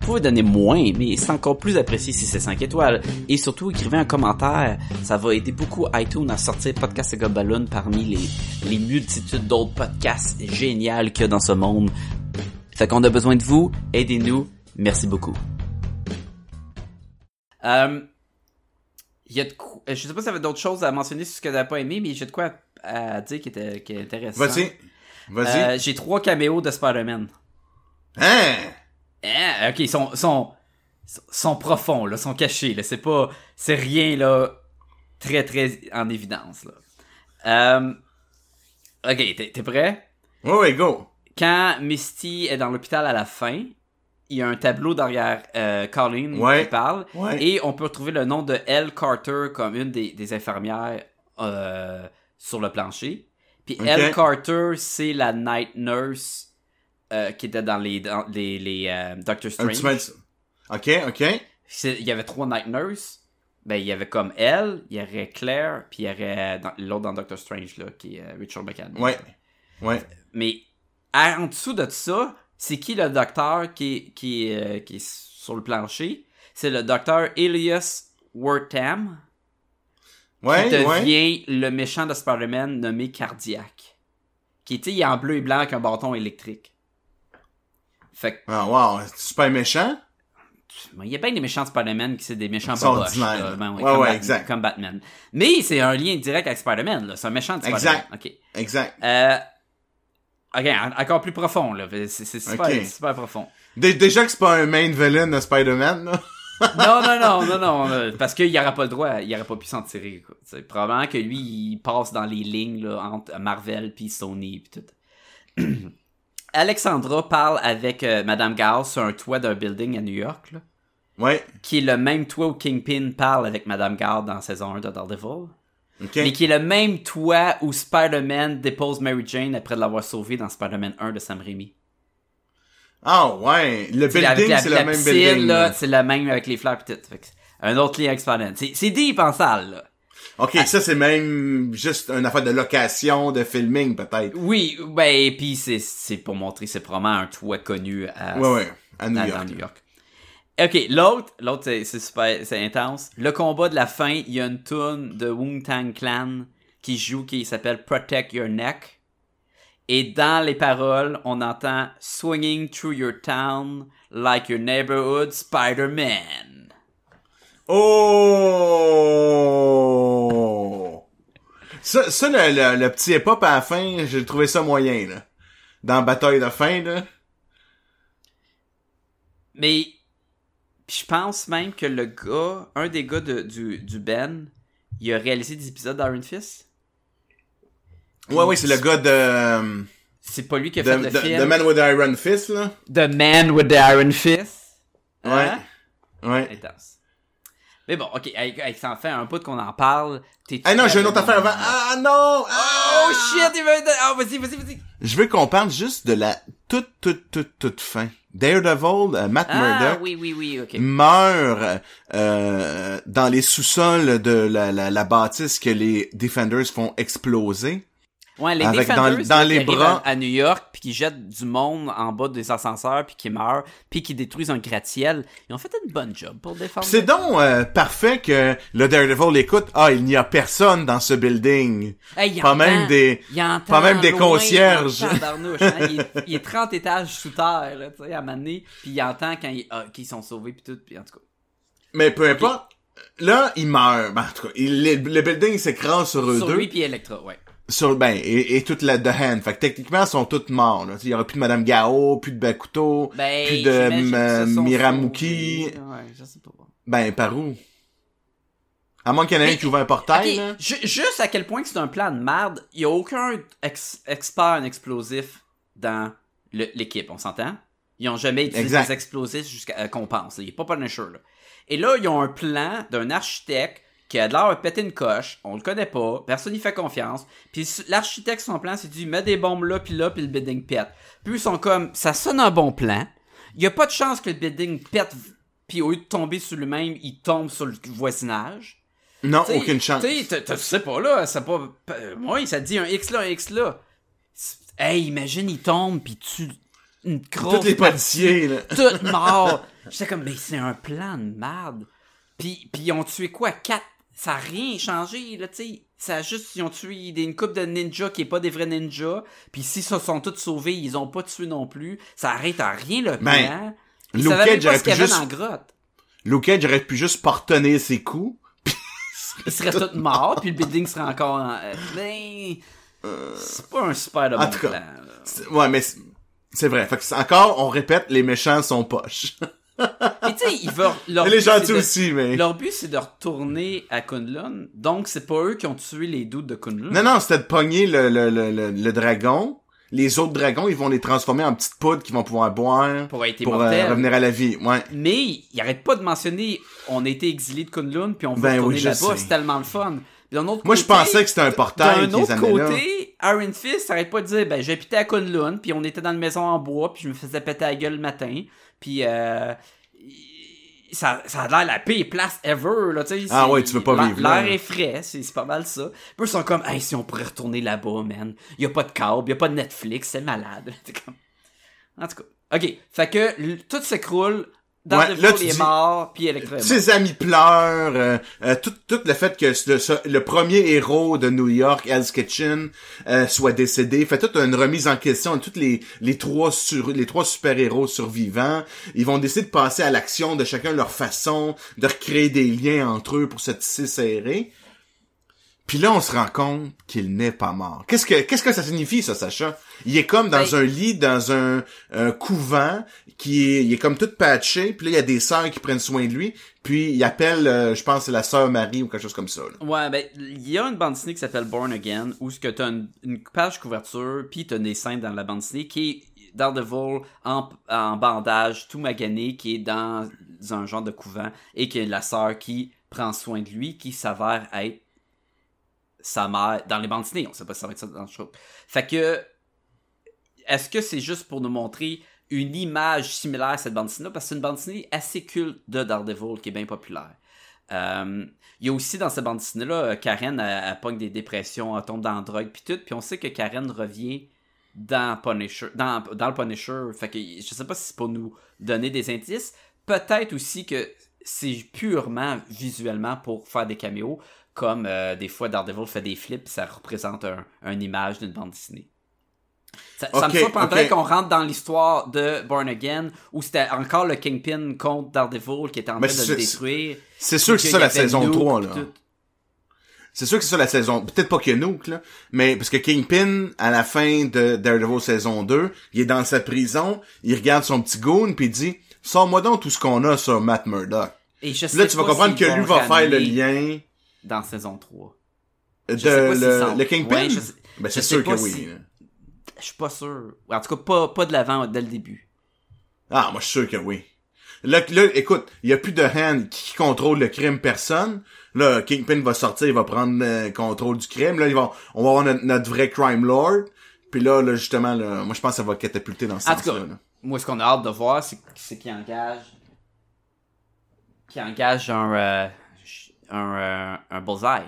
Speaker 1: Vous pouvez donner moins, mais c'est encore plus apprécié si c'est 5 étoiles. Et surtout, écrivez un commentaire. Ça va aider beaucoup iTunes à sortir Podcast et Gobaloon parmi les, les multitudes d'autres podcasts géniaux qu'il y a dans ce monde. Fait qu'on a besoin de vous. Aidez-nous. Merci beaucoup. Euh, il y a de quoi- je sais pas si y avait d'autres choses à mentionner sur ce que t'as pas aimé, mais j'ai de quoi à, à dire qui, était, qui est intéressant.
Speaker 3: Vas-y. Vas-y.
Speaker 1: Euh, j'ai trois caméos de Spider-Man.
Speaker 3: Hein?
Speaker 1: Hein, ok, ils sont, sont, sont profonds, là, sont cachés, là. C'est pas, c'est rien, là, très, très en évidence, là. Euh, ok, t'es, t'es prêt?
Speaker 3: Ouais, go.
Speaker 1: Quand Misty est dans l'hôpital à la fin, il y a un tableau derrière euh, Colleen
Speaker 3: Ouais.
Speaker 1: qui parle.
Speaker 3: Ouais.
Speaker 1: Et on peut retrouver le nom de Elle Carter comme une des, des infirmières euh, sur le plancher. Puis
Speaker 3: Ok.
Speaker 1: Elle Carter, c'est la night nurse euh, qui était dans les, dans les, les euh, Doctor
Speaker 3: Un
Speaker 1: Strange.
Speaker 3: petit peu- Ok, ok.
Speaker 1: Il y avait trois night nurses. Ben, il y avait comme elle, il y aurait Claire, puis il y aurait dans- l'autre dans Doctor Strange, là, qui est euh, Richard McAdams.
Speaker 3: Ouais. Ouais.
Speaker 1: Mais en dessous de ça, c'est qui le docteur qui est, qui, euh, qui est sur le plancher? C'est le docteur Elias Wortham,
Speaker 3: Ouais,
Speaker 1: qui
Speaker 3: ouais.
Speaker 1: devient le méchant de Spider-Man nommé Cardiac. Qui était en bleu et blanc avec un bâton électrique. Fait que,
Speaker 3: Ah, wow. Super méchant.
Speaker 1: il y a bien des méchants de Spider-Man qui c'est des méchants boboches. Ben
Speaker 3: Ouais,
Speaker 1: comme
Speaker 3: ouais,
Speaker 1: Batman-
Speaker 3: exact.
Speaker 1: Comme Batman. Mais c'est un lien direct avec Spider-Man. C'est un méchant de Spider-Man.
Speaker 3: Exact.
Speaker 1: Ok.
Speaker 3: Exact.
Speaker 1: Euh, ok, en- encore plus profond, là. C'est super, profond.
Speaker 3: Dé- déjà que c'est pas un main villain de Spider-Man, là. [laughs]
Speaker 1: non, non, non, non, non, [laughs] euh, parce qu'il n'aurait pas le droit, il aurait pas pu s'en tirer. Quoi. C'est probablement que lui, il passe dans les lignes là, entre Marvel puis Sony puis tout. [clears throat] Alexandra parle avec euh, Madame Gao sur un toit d'un building à New York, là,
Speaker 3: Ouais.
Speaker 1: qui est le même toit où Kingpin parle avec Madame Gao dans saison 1 de Daredevil,
Speaker 3: Ok.
Speaker 1: mais qui est le même toit où Spider-Man dépose Mary Jane après l'avoir sauvée dans Spider-Man 1 de Sam Raimi.
Speaker 3: Ah, ouais. Le
Speaker 1: T'sais,
Speaker 3: building, c'est le même building.
Speaker 1: c'est la même avec les fleurs c'est un autre lien avec Spider-Man. C'est, c'est deep en salle, là.
Speaker 3: Ok, ça, c'est même juste une affaire de location, de filming, peut-être.
Speaker 1: Oui, ben, pis c'est, c'est pour montrer, c'est probablement un toit connu à,
Speaker 3: Ouais, ouais. À New
Speaker 1: à-
Speaker 3: York.
Speaker 1: dans New York. Ok, l'autre, l'autre c'est, c'est super, c'est intense. Le combat de la fin, il y a une tune de Wu Tang Clan qui joue, qui s'appelle Protect Your Neck. Et dans les paroles, on entend Swinging through your town like your neighborhood Spider-Man.
Speaker 3: Oh! Ça, ça le, le, le petit hip-hop à la fin, j'ai trouvé ça moyen, là. Dans Bataille de fin, là.
Speaker 1: Mais je pense même que le gars, un des gars de- du, du Ben, il a réalisé des épisodes d'Iron Fist.
Speaker 3: Ouais, ouais, c'est le gars de...
Speaker 1: C'est pas lui qui a
Speaker 3: The,
Speaker 1: fait le
Speaker 3: the-
Speaker 1: film.
Speaker 3: The Man with the Iron Fist, là.
Speaker 1: The Man with the Iron Fist.
Speaker 3: Ouais.
Speaker 1: Hein?
Speaker 3: Ouais.
Speaker 1: Intense. Mais bon, ok, avec, avec ça en fait un bout qu'on en parle. T'es
Speaker 3: Ah non, j'ai une autre affaire avant. Ah non! Ah!
Speaker 1: Oh shit, il veut. Ah, vas-y, vas-y, vas-y.
Speaker 3: Je veux qu'on parle juste de la toute, toute, toute, toute fin. Daredevil, euh, Matt
Speaker 1: Ah,
Speaker 3: Murdock,
Speaker 1: oui, oui, oui,
Speaker 3: meurt euh, dans les sous-sols de la, la, la bâtisse que les Defenders font exploser.
Speaker 1: Ouais, les
Speaker 3: Avec dans-
Speaker 1: Defenders
Speaker 3: dans
Speaker 1: qui
Speaker 3: les bras.
Speaker 1: à, à New York puis qui jettent du monde en bas des ascenseurs puis qui meurent puis qui détruisent un gratte-ciel. Ils ont fait une bonne job pour défendre.
Speaker 3: C'est donc euh, parfait que le Daredevil écoute. Ah, il n'y a personne dans ce building.
Speaker 1: Hey, il
Speaker 3: Pas
Speaker 1: entend-
Speaker 3: même des-
Speaker 1: il
Speaker 3: pas même des concierges.
Speaker 1: tabarnouche, hein. il, est, il est [laughs] 30 étages sous terre, là, tu sais, à un moment donné, puis il entend quand ils, ah, qu'ils sont sauvés puis tout, puis en tout cas.
Speaker 3: Mais peu importe. Là, il meurt. Ben, en tout cas, il- le, le building s'écrase sur eux
Speaker 1: Sur
Speaker 3: deux.
Speaker 1: lui puis Electra, ouais.
Speaker 3: Sur, ben, et, et toute la The Hand. Fait que techniquement, ils sont tous morts. là. Il y aura plus de Madame Gao, plus de Bakuto,
Speaker 1: Ben,
Speaker 3: plus de euh, Miramuki.
Speaker 1: Ouais, je sais pas.
Speaker 3: Ben, par où? À moins qu'il y en ait un qui ouvre un portail, là.
Speaker 1: juste à quel point que c'est un plan de merde, il y a aucun ex- expert en explosif dans l'équipe, on s'entend? Ils ont jamais utilisé des explosifs jusqu'à euh, qu'on pense. Il est pas Punisher, là. Et là, ils ont un plan d'un architecte qui a de l'air de péter une coche, on le connaît pas, personne n'y fait confiance. Puis l'architecte, son plan, c'est dit, mets des bombes là, puis là, puis le building pète. Puis ils sont comme, ça sonne un bon plan. Il y a pas de chance que le building pète, puis au lieu de tomber sur lui-même, il tombe sur le voisinage.
Speaker 3: Non,
Speaker 1: T'sais,
Speaker 3: aucune chance.
Speaker 1: tu sais pas là, c'est pas. Moi, ça dit un X là, un X là. Hey, imagine, il tombe pis tu. Une grosse.
Speaker 3: Tous les policiers, là. [laughs]
Speaker 1: Tout mort. J'étais comme, mais c'est un plan de merde. Pis, pis ils ont tué quoi? Quatre. Ça a rien changé, là, tu sais. Ça a juste, ils ont tué des, une couple de ninjas qui est pas des vrais ninjas. Puis s'ils se sont tous sauvés, ils ont pas tué non plus. Ça arrête à rien le plan.
Speaker 3: Ben,
Speaker 1: Ils
Speaker 3: Luke
Speaker 1: savaient même
Speaker 3: Cage
Speaker 1: pas
Speaker 3: aurait
Speaker 1: ce qu'il y
Speaker 3: pu
Speaker 1: avait
Speaker 3: juste-
Speaker 1: dans la grotte.
Speaker 3: Luke Cage aurait pu juste portonner ses coups. [laughs]
Speaker 1: Ils seraient tous morts, puis le building serait encore en... euh, Ben... C'est pas un super de
Speaker 3: En
Speaker 1: bon
Speaker 3: tout cas,
Speaker 1: plan,
Speaker 3: Ouais, mais c'est- c'est vrai. Fait que c'est- encore, on répète, les méchants sont poches. [laughs]
Speaker 1: Et tu sais, ils veulent... Leur
Speaker 3: les gentils
Speaker 1: de-
Speaker 3: aussi, mais...
Speaker 1: Leur but, c'est de retourner à Kunlun. Donc, c'est pas eux qui ont tué les doutes de Kunlun.
Speaker 3: Non, non, c'était de pogner le, le, le, le, le dragon. Les autres dragons, ils vont les transformer en petites poudres qu'ils vont pouvoir boire
Speaker 1: Pour être
Speaker 3: pour euh, revenir à la vie. Ouais.
Speaker 1: Mais, ils arrêtent pas de mentionner on a été exilés de Kunlun, puis on veut
Speaker 3: Ben
Speaker 1: retourner
Speaker 3: oui,
Speaker 1: là-bas. C'est tellement le fun. Puis d'un autre
Speaker 3: Moi, je pensais que c'était un portail
Speaker 1: D'un autre
Speaker 3: là.
Speaker 1: côté, Iron Fist arrête pas de dire ben j'habitais à Kunlun, puis on était dans une maison en bois, puis je me faisais péter la gueule le matin, puis euh, ça, ça a l'air la pire place ever, là, tu sais.
Speaker 3: Ah ouais, tu veux pas vivre là.
Speaker 1: L'air est frais, c'est c'est pas mal ça. Puis ils sont comme, hey, si on pourrait retourner là-bas, man. Y a pas de câble, y a pas de Netflix, c'est malade. Comme... [laughs] En tout cas. Ok, fait que tout s'écroule, dans
Speaker 3: Ouais,
Speaker 1: est
Speaker 3: dis-
Speaker 1: mort, puis Electra.
Speaker 3: Ses amis pleurent, euh, euh, tout, tout le fait que ce- ce- le premier héros de New York, Hell's Kitchen, euh, soit décédé, fait toute une remise en question de tous les, les trois sur, les trois super-héros survivants. Ils vont décider de passer à l'action de chacun leur façon, de recréer des liens entre eux pour se tisser serré. Puis là, on se rend compte qu'il n'est pas mort. Qu'est-ce que qu'est-ce que ça signifie, ça, Sacha? Il est comme dans
Speaker 1: Ben-
Speaker 3: un lit, dans un, un couvent, qui est, il est comme tout patché, puis là, il y a des sœurs qui prennent soin de lui, puis il appelle, euh, je pense, la sœur Marie ou quelque chose comme ça.
Speaker 1: Ouais, ben, il y a une bande dessinée qui s'appelle Born Again, où ce que t'as une, page couverture, puis t'as des scènes dans la bande dessinée, qui est Daredevil en, en bandage, tout magané, qui est dans un genre de couvent, et qui est la sœur qui prend soin de lui, qui s'avère être sa mère, dans les bandes dessinées, on sait pas si ça va être ça dans le show. Fait que, est-ce que c'est juste pour nous montrer une image similaire à cette bande dessinée Parce que c'est une bande dessinée assez culte de Daredevil, qui est bien populaire. Euh, il y a aussi dans cette bande dessinée-là, euh, Karen, elle pogne des dépressions, elle tombe dans la drogue, puis tout. Puis on sait que Karen revient dans Punisher, dans, le Punisher. Fait que je sais pas si c'est pour nous donner des indices. Peut-être aussi que c'est purement visuellement pour faire des caméos, comme euh, des fois Daredevil fait des flips, ça représente un, une image d'une bande dessinée. Ça, me surprendrait qu'on rentre dans l'histoire de Born Again, où c'était encore le Kingpin contre Daredevil qui était en train de le détruire.
Speaker 3: C'est sûr que c'est ça la saison
Speaker 1: Nuke,
Speaker 3: 3,
Speaker 1: pis
Speaker 3: là. C'est sûr que c'est ça la saison. Peut-être pas que Nuke, là. Mais parce que Kingpin, à la fin de Daredevil saison 2, il est dans sa prison, il regarde son petit goon, puis il dit Sors-moi donc tout ce qu'on a sur Matt Murdock.
Speaker 1: Et je
Speaker 3: là, tu vas comprendre que lui va faire le lien
Speaker 1: Dans saison 3.
Speaker 3: de
Speaker 1: Je sais pas s'ils
Speaker 3: le, Kingpin?
Speaker 1: Ouais, je sais-
Speaker 3: ben, c'est sûr que oui. là.
Speaker 1: Je suis pas sûr. En tout cas, pas, pas de l'avant dès le début.
Speaker 3: Ah, moi, je suis sûr que oui. Là, là écoute, il y a plus de hand qui contrôle le crime, personne. Là, Kingpin va sortir, il va prendre le contrôle du crime. Là, ils vont, on va avoir notre, notre vrai crime lord. Puis là, là, justement, là, moi, je pense que ça va catapulter dans ce
Speaker 1: En tout
Speaker 3: sens-là.
Speaker 1: moi, ce qu'on a hâte de voir, c'est c'est qu'il engage. qu'il engage un. euh, un, euh, un bullseye.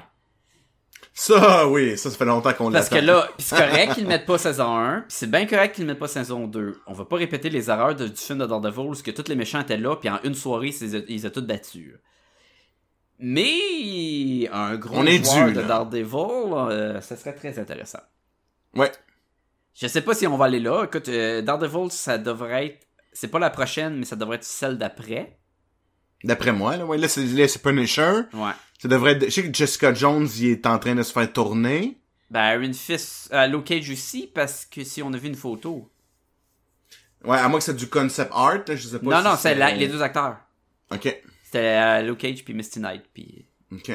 Speaker 3: Ça, oui, ça, ça fait longtemps qu'on
Speaker 1: Parce
Speaker 3: l'attend.
Speaker 1: que là, c'est correct qu'ils le mettent pas saison 1, pis c'est bien correct qu'ils le mettent pas saison 2. On va pas répéter les erreurs de- du film de Daredevil, où que tous les méchants étaient là, puis en une soirée, ils les ont tous battus. Mais un gros
Speaker 3: On est
Speaker 1: joueur
Speaker 3: dû,
Speaker 1: de. Daredevil, euh, ça serait très intéressant.
Speaker 3: Ouais.
Speaker 1: Je sais pas si on va aller là. Écoute, euh, Daredevil, ça devrait être... C'est pas la prochaine, mais ça devrait être celle d'après.
Speaker 3: D'après moi, là, ouais, là, c'est, là, c'est Punisher.
Speaker 1: Ouais.
Speaker 3: Ça devrait être, je sais que Jessica Jones, il est en train de se faire tourner.
Speaker 1: Ben, Iron Fist, euh, Luke Cage aussi, parce que si on a vu une photo.
Speaker 3: Ouais, à moins que c'est du concept art, je sais pas
Speaker 1: Non,
Speaker 3: si
Speaker 1: non, c'est la- les deux acteurs.
Speaker 3: Ok.
Speaker 1: C'était euh, Luke Cage puis Misty Knight. Puis...
Speaker 3: Ok.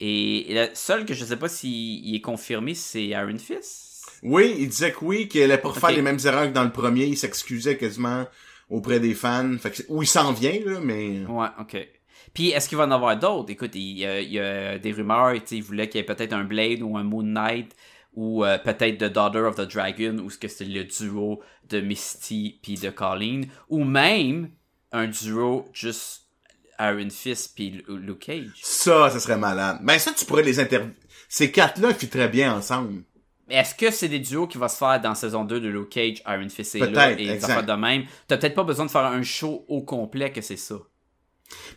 Speaker 1: Et, et le seul que je sais pas s'il il est confirmé, c'est Iron Fist.
Speaker 3: Oui, il disait que oui, qu'il allait pas refaire
Speaker 1: Ok.
Speaker 3: les mêmes erreurs que dans le premier. Il s'excusait quasiment auprès des fans. Fait que, c'est- où il s'en vient, là, mais...
Speaker 1: Ouais, ok. Puis est-ce qu'il va en avoir d'autres? Écoute, il y, a, il y a des rumeurs, il voulait qu'il y ait peut-être un Blade ou un Moon Knight ou euh, peut-être The Daughter of the Dragon ou ce que c'est le duo de Misty puis de Colleen ou même un duo juste Iron Fist puis Lu- Luke Cage.
Speaker 3: Ça, ça serait malade. Ben ça, tu pourrais les interviewer. Ces quatre-là ils très bien ensemble.
Speaker 1: Mais Est-ce que c'est des duos qui vont se faire dans saison 2 de Luke Cage, Iron Fist est là et de même? T'as peut-être pas besoin de faire un show au complet que c'est ça.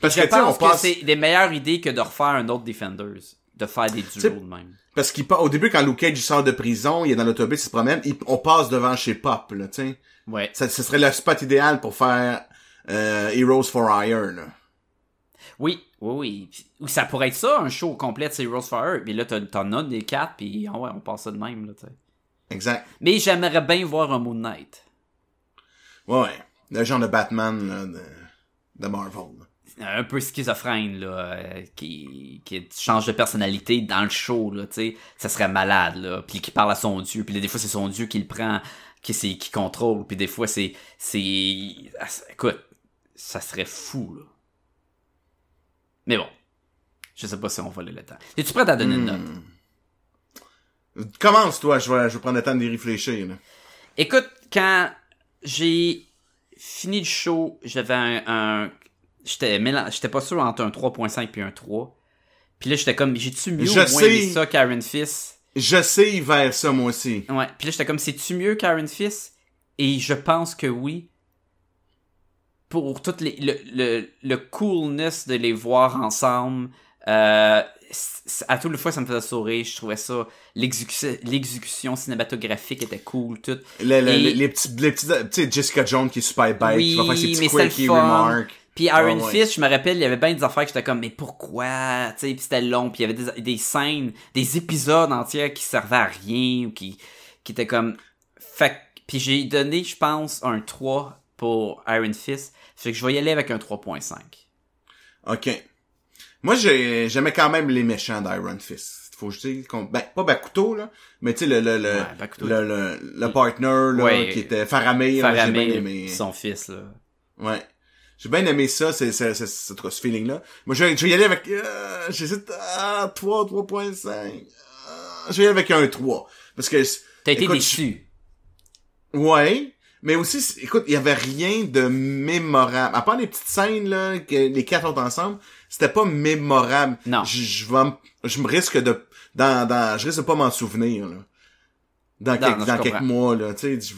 Speaker 3: Parce
Speaker 1: Je
Speaker 3: que, on
Speaker 1: pense que
Speaker 3: passe...
Speaker 1: c'est des meilleures idées que de refaire un autre Defenders. De faire des duos de même.
Speaker 3: Parce qu'il pa- au début, quand Luke Cage sort de prison, il est dans l'autobus, il se promène, il- on passe devant chez Pop, là, tu sais.
Speaker 1: Ouais.
Speaker 3: Ça, ce serait le spot idéal pour faire euh, Heroes for là.
Speaker 1: Oui, oui, oui. Ça pourrait être ça, un show complet de Heroes Fire. Mais là, t'en- as des quatre, puis ah ouais, on passe ça de même, là, tu sais.
Speaker 3: Exact.
Speaker 1: Mais j'aimerais bien voir un Moon Knight.
Speaker 3: Ouais, ouais. Le genre de Batman, là, de, de Marvel. là.
Speaker 1: un peu schizophrène là euh, qui qui change de personnalité dans le show là tu sais ça serait malade là puis qui parle à son dieu puis des fois c'est son dieu qui le prend qui qui contrôle puis des fois c'est ah, c'est- écoute ça serait fou là mais bon je sais pas si on va aller le temps es-tu prêt à donner une note?
Speaker 3: Commence, toi, je vais, je vais prendre le temps d'y réfléchir, là.
Speaker 1: Écoute, quand j'ai fini le show, j'avais un... un- j'étais pas sûr entre un 3.5 puis un 3. Puis là, j'étais comme, j'ai-tu mieux
Speaker 3: Je
Speaker 1: ou moins aimé ça qu'Iron Fist?
Speaker 3: Je sais vers ça, moi aussi.
Speaker 1: Ouais. Puis là, j'étais comme, c'est-tu mieux qu'Iron Fist? Et je pense que oui. Pour tout les, le, le, le coolness de les voir ensemble. Euh, à toutes les fois, ça me faisait sourire. Je trouvais ça. l'exécution- cinématographique était cool. Tout.
Speaker 3: Le-
Speaker 1: Et-
Speaker 3: les, les petits, les petits, tu sais, Jessica Jones qui est super bête,
Speaker 1: Oui,
Speaker 3: qui va faire ses petits
Speaker 1: fun.
Speaker 3: remarks.
Speaker 1: Puis Iron
Speaker 3: ouais.
Speaker 1: Fist, je me rappelle, il y avait bien des affaires que j'étais comme, mais pourquoi? Tu sais, puis c'était long, puis il y avait des, des scènes, des épisodes entiers qui servaient à rien, ou qui, qui étaient comme... Fait puis j'ai donné, je pense, un 3 pour Iron Fist. Fait que je vais y aller avec un 3.5.
Speaker 3: Ok. Moi, j'ai- j'aimais quand même les méchants d'Iron Fist. Faut que je dise qu'on, ben, pas Bakuto, là, mais tu sais, le, le, le,
Speaker 1: Ouais, Bakuto.
Speaker 3: le, le, le partner, là,
Speaker 1: Ouais.
Speaker 3: qui était bien
Speaker 1: Faramir,
Speaker 3: aimé.
Speaker 1: son fils, là.
Speaker 3: Ouais. J'ai bien aimé ça, c'est, c'est, c'est, ce feeling-là. Moi, je vais, je vais y aller avec, euh, j'hésite, ah, 3, 3.5. Ah, je vais y aller avec un 3. Parce que,
Speaker 1: T'as été
Speaker 3: Écoute,
Speaker 1: déçu.
Speaker 3: Ouais. Mais aussi, écoute, il y avait rien de mémorable. À part les petites scènes, là, que les quatre sont ensemble, c'était pas mémorable.
Speaker 1: Non.
Speaker 3: Je, je vais je me risque de, dans, dans, je risque de pas m'en souvenir, là. Dans, quelques,
Speaker 1: non,
Speaker 3: mois, là, tu sais. je-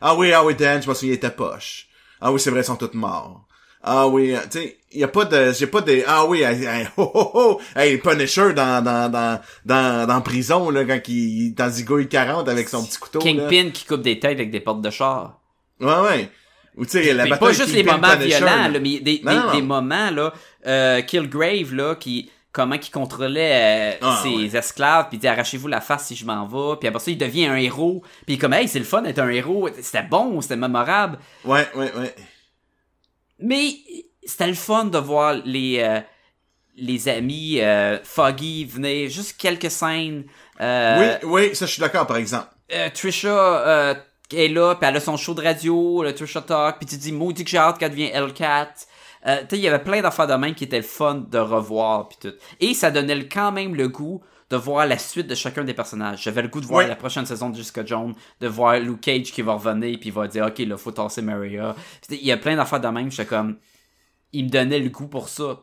Speaker 3: Ah oui, ah oui, Dan, je me souviens, il était poche. Ah oui, c'est vrai, ils sont tous morts. Ah oui, euh, tu sais, il y a pas de, j'ai pas de, ah oui, hey, hey, oh, oh, oh, hey, Punisher dans, dans, dans, dans, dans prison, là, quand il, dans Zigouille 40 avec son petit couteau, là.
Speaker 1: Kingpin qui coupe des têtes avec des portes de char.
Speaker 3: Ouais, ouais. Ou tu sais, la bataille
Speaker 1: pas juste les moments
Speaker 3: Punisher,
Speaker 1: violents,
Speaker 3: là.
Speaker 1: là, mais des,
Speaker 3: Non,
Speaker 1: des,
Speaker 3: non,
Speaker 1: des moments, là, euh, Killgrave, là, qui, comment qu'il contrôlait euh,
Speaker 3: Ah,
Speaker 1: ses
Speaker 3: ouais.
Speaker 1: esclaves, puis il dit arrachez-vous la face si je m'en vais, puis après ça, il devient un héros, puis comme, hey, c'est le fun d'être un héros, c'était bon, c'était mémorable,
Speaker 3: Ouais, ouais, ouais.
Speaker 1: Mais c'était le fun de voir les, euh, les amis euh, Foggy venir, juste quelques scènes, euh,
Speaker 3: oui, oui, ça, je suis d'accord, par exemple.
Speaker 1: euh, Trisha est là, puis elle a son show de radio, le Trisha Talk, puis tu dis maudit que j'ai hâte qu'elle devienne Hellcat. Tu sais, il y avait plein d'affaires de même qui étaient le fun de revoir puis tout. Et ça donnait quand même le goût de voir la suite de chacun des personnages. J'avais le goût de voir la prochaine saison de Jessica Jones, de voir Luke Cage qui va revenir puis il va dire OK, là faut tasser Maria. Puis, Il y a plein d'affaires de même, j'étais comme il me donnait le goût pour ça.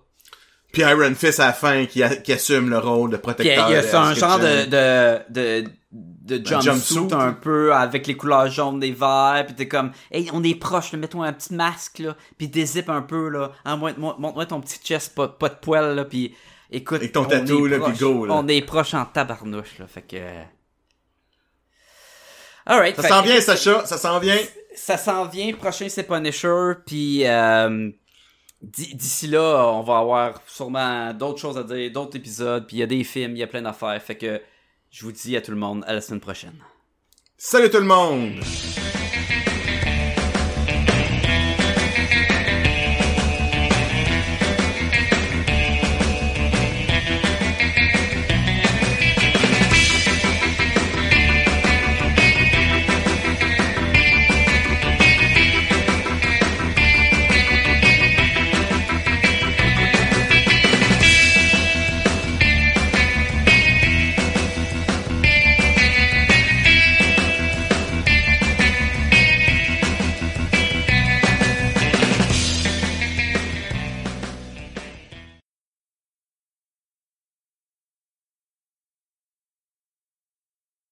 Speaker 3: Puis Iron Fist à la fin qui, a- qui assume le rôle de protecteur.
Speaker 1: il y a fait un
Speaker 3: Askett
Speaker 1: genre de, de, de, de jumpsuit
Speaker 3: jumpsuit.
Speaker 1: un peu avec les couleurs jaunes des verts, puis t'es comme, hey, on est proche, mets-toi un petit masque, là, puis dézippe un peu, là, montre- montre-moi ton petit chest, pas, pas de poil, là, puis écoute,
Speaker 3: Avec ton
Speaker 1: on
Speaker 3: tatou,
Speaker 1: est
Speaker 3: là,
Speaker 1: proche-
Speaker 3: puis go, là.
Speaker 1: On est proche en tabarnouche, là, fait que... Alright,
Speaker 3: Ça s'en
Speaker 1: que-
Speaker 3: vient, Sacha, ça s'en vient.
Speaker 1: ça s'en vient. Prochain, c'est Punisher. Puis euh, d'i- d'ici là, on va avoir sûrement d'autres choses à dire, d'autres épisodes. Puis il y a des films, il y a plein d'affaires. Fait que je vous dis à tout le monde à la semaine prochaine.
Speaker 3: Salut tout le monde!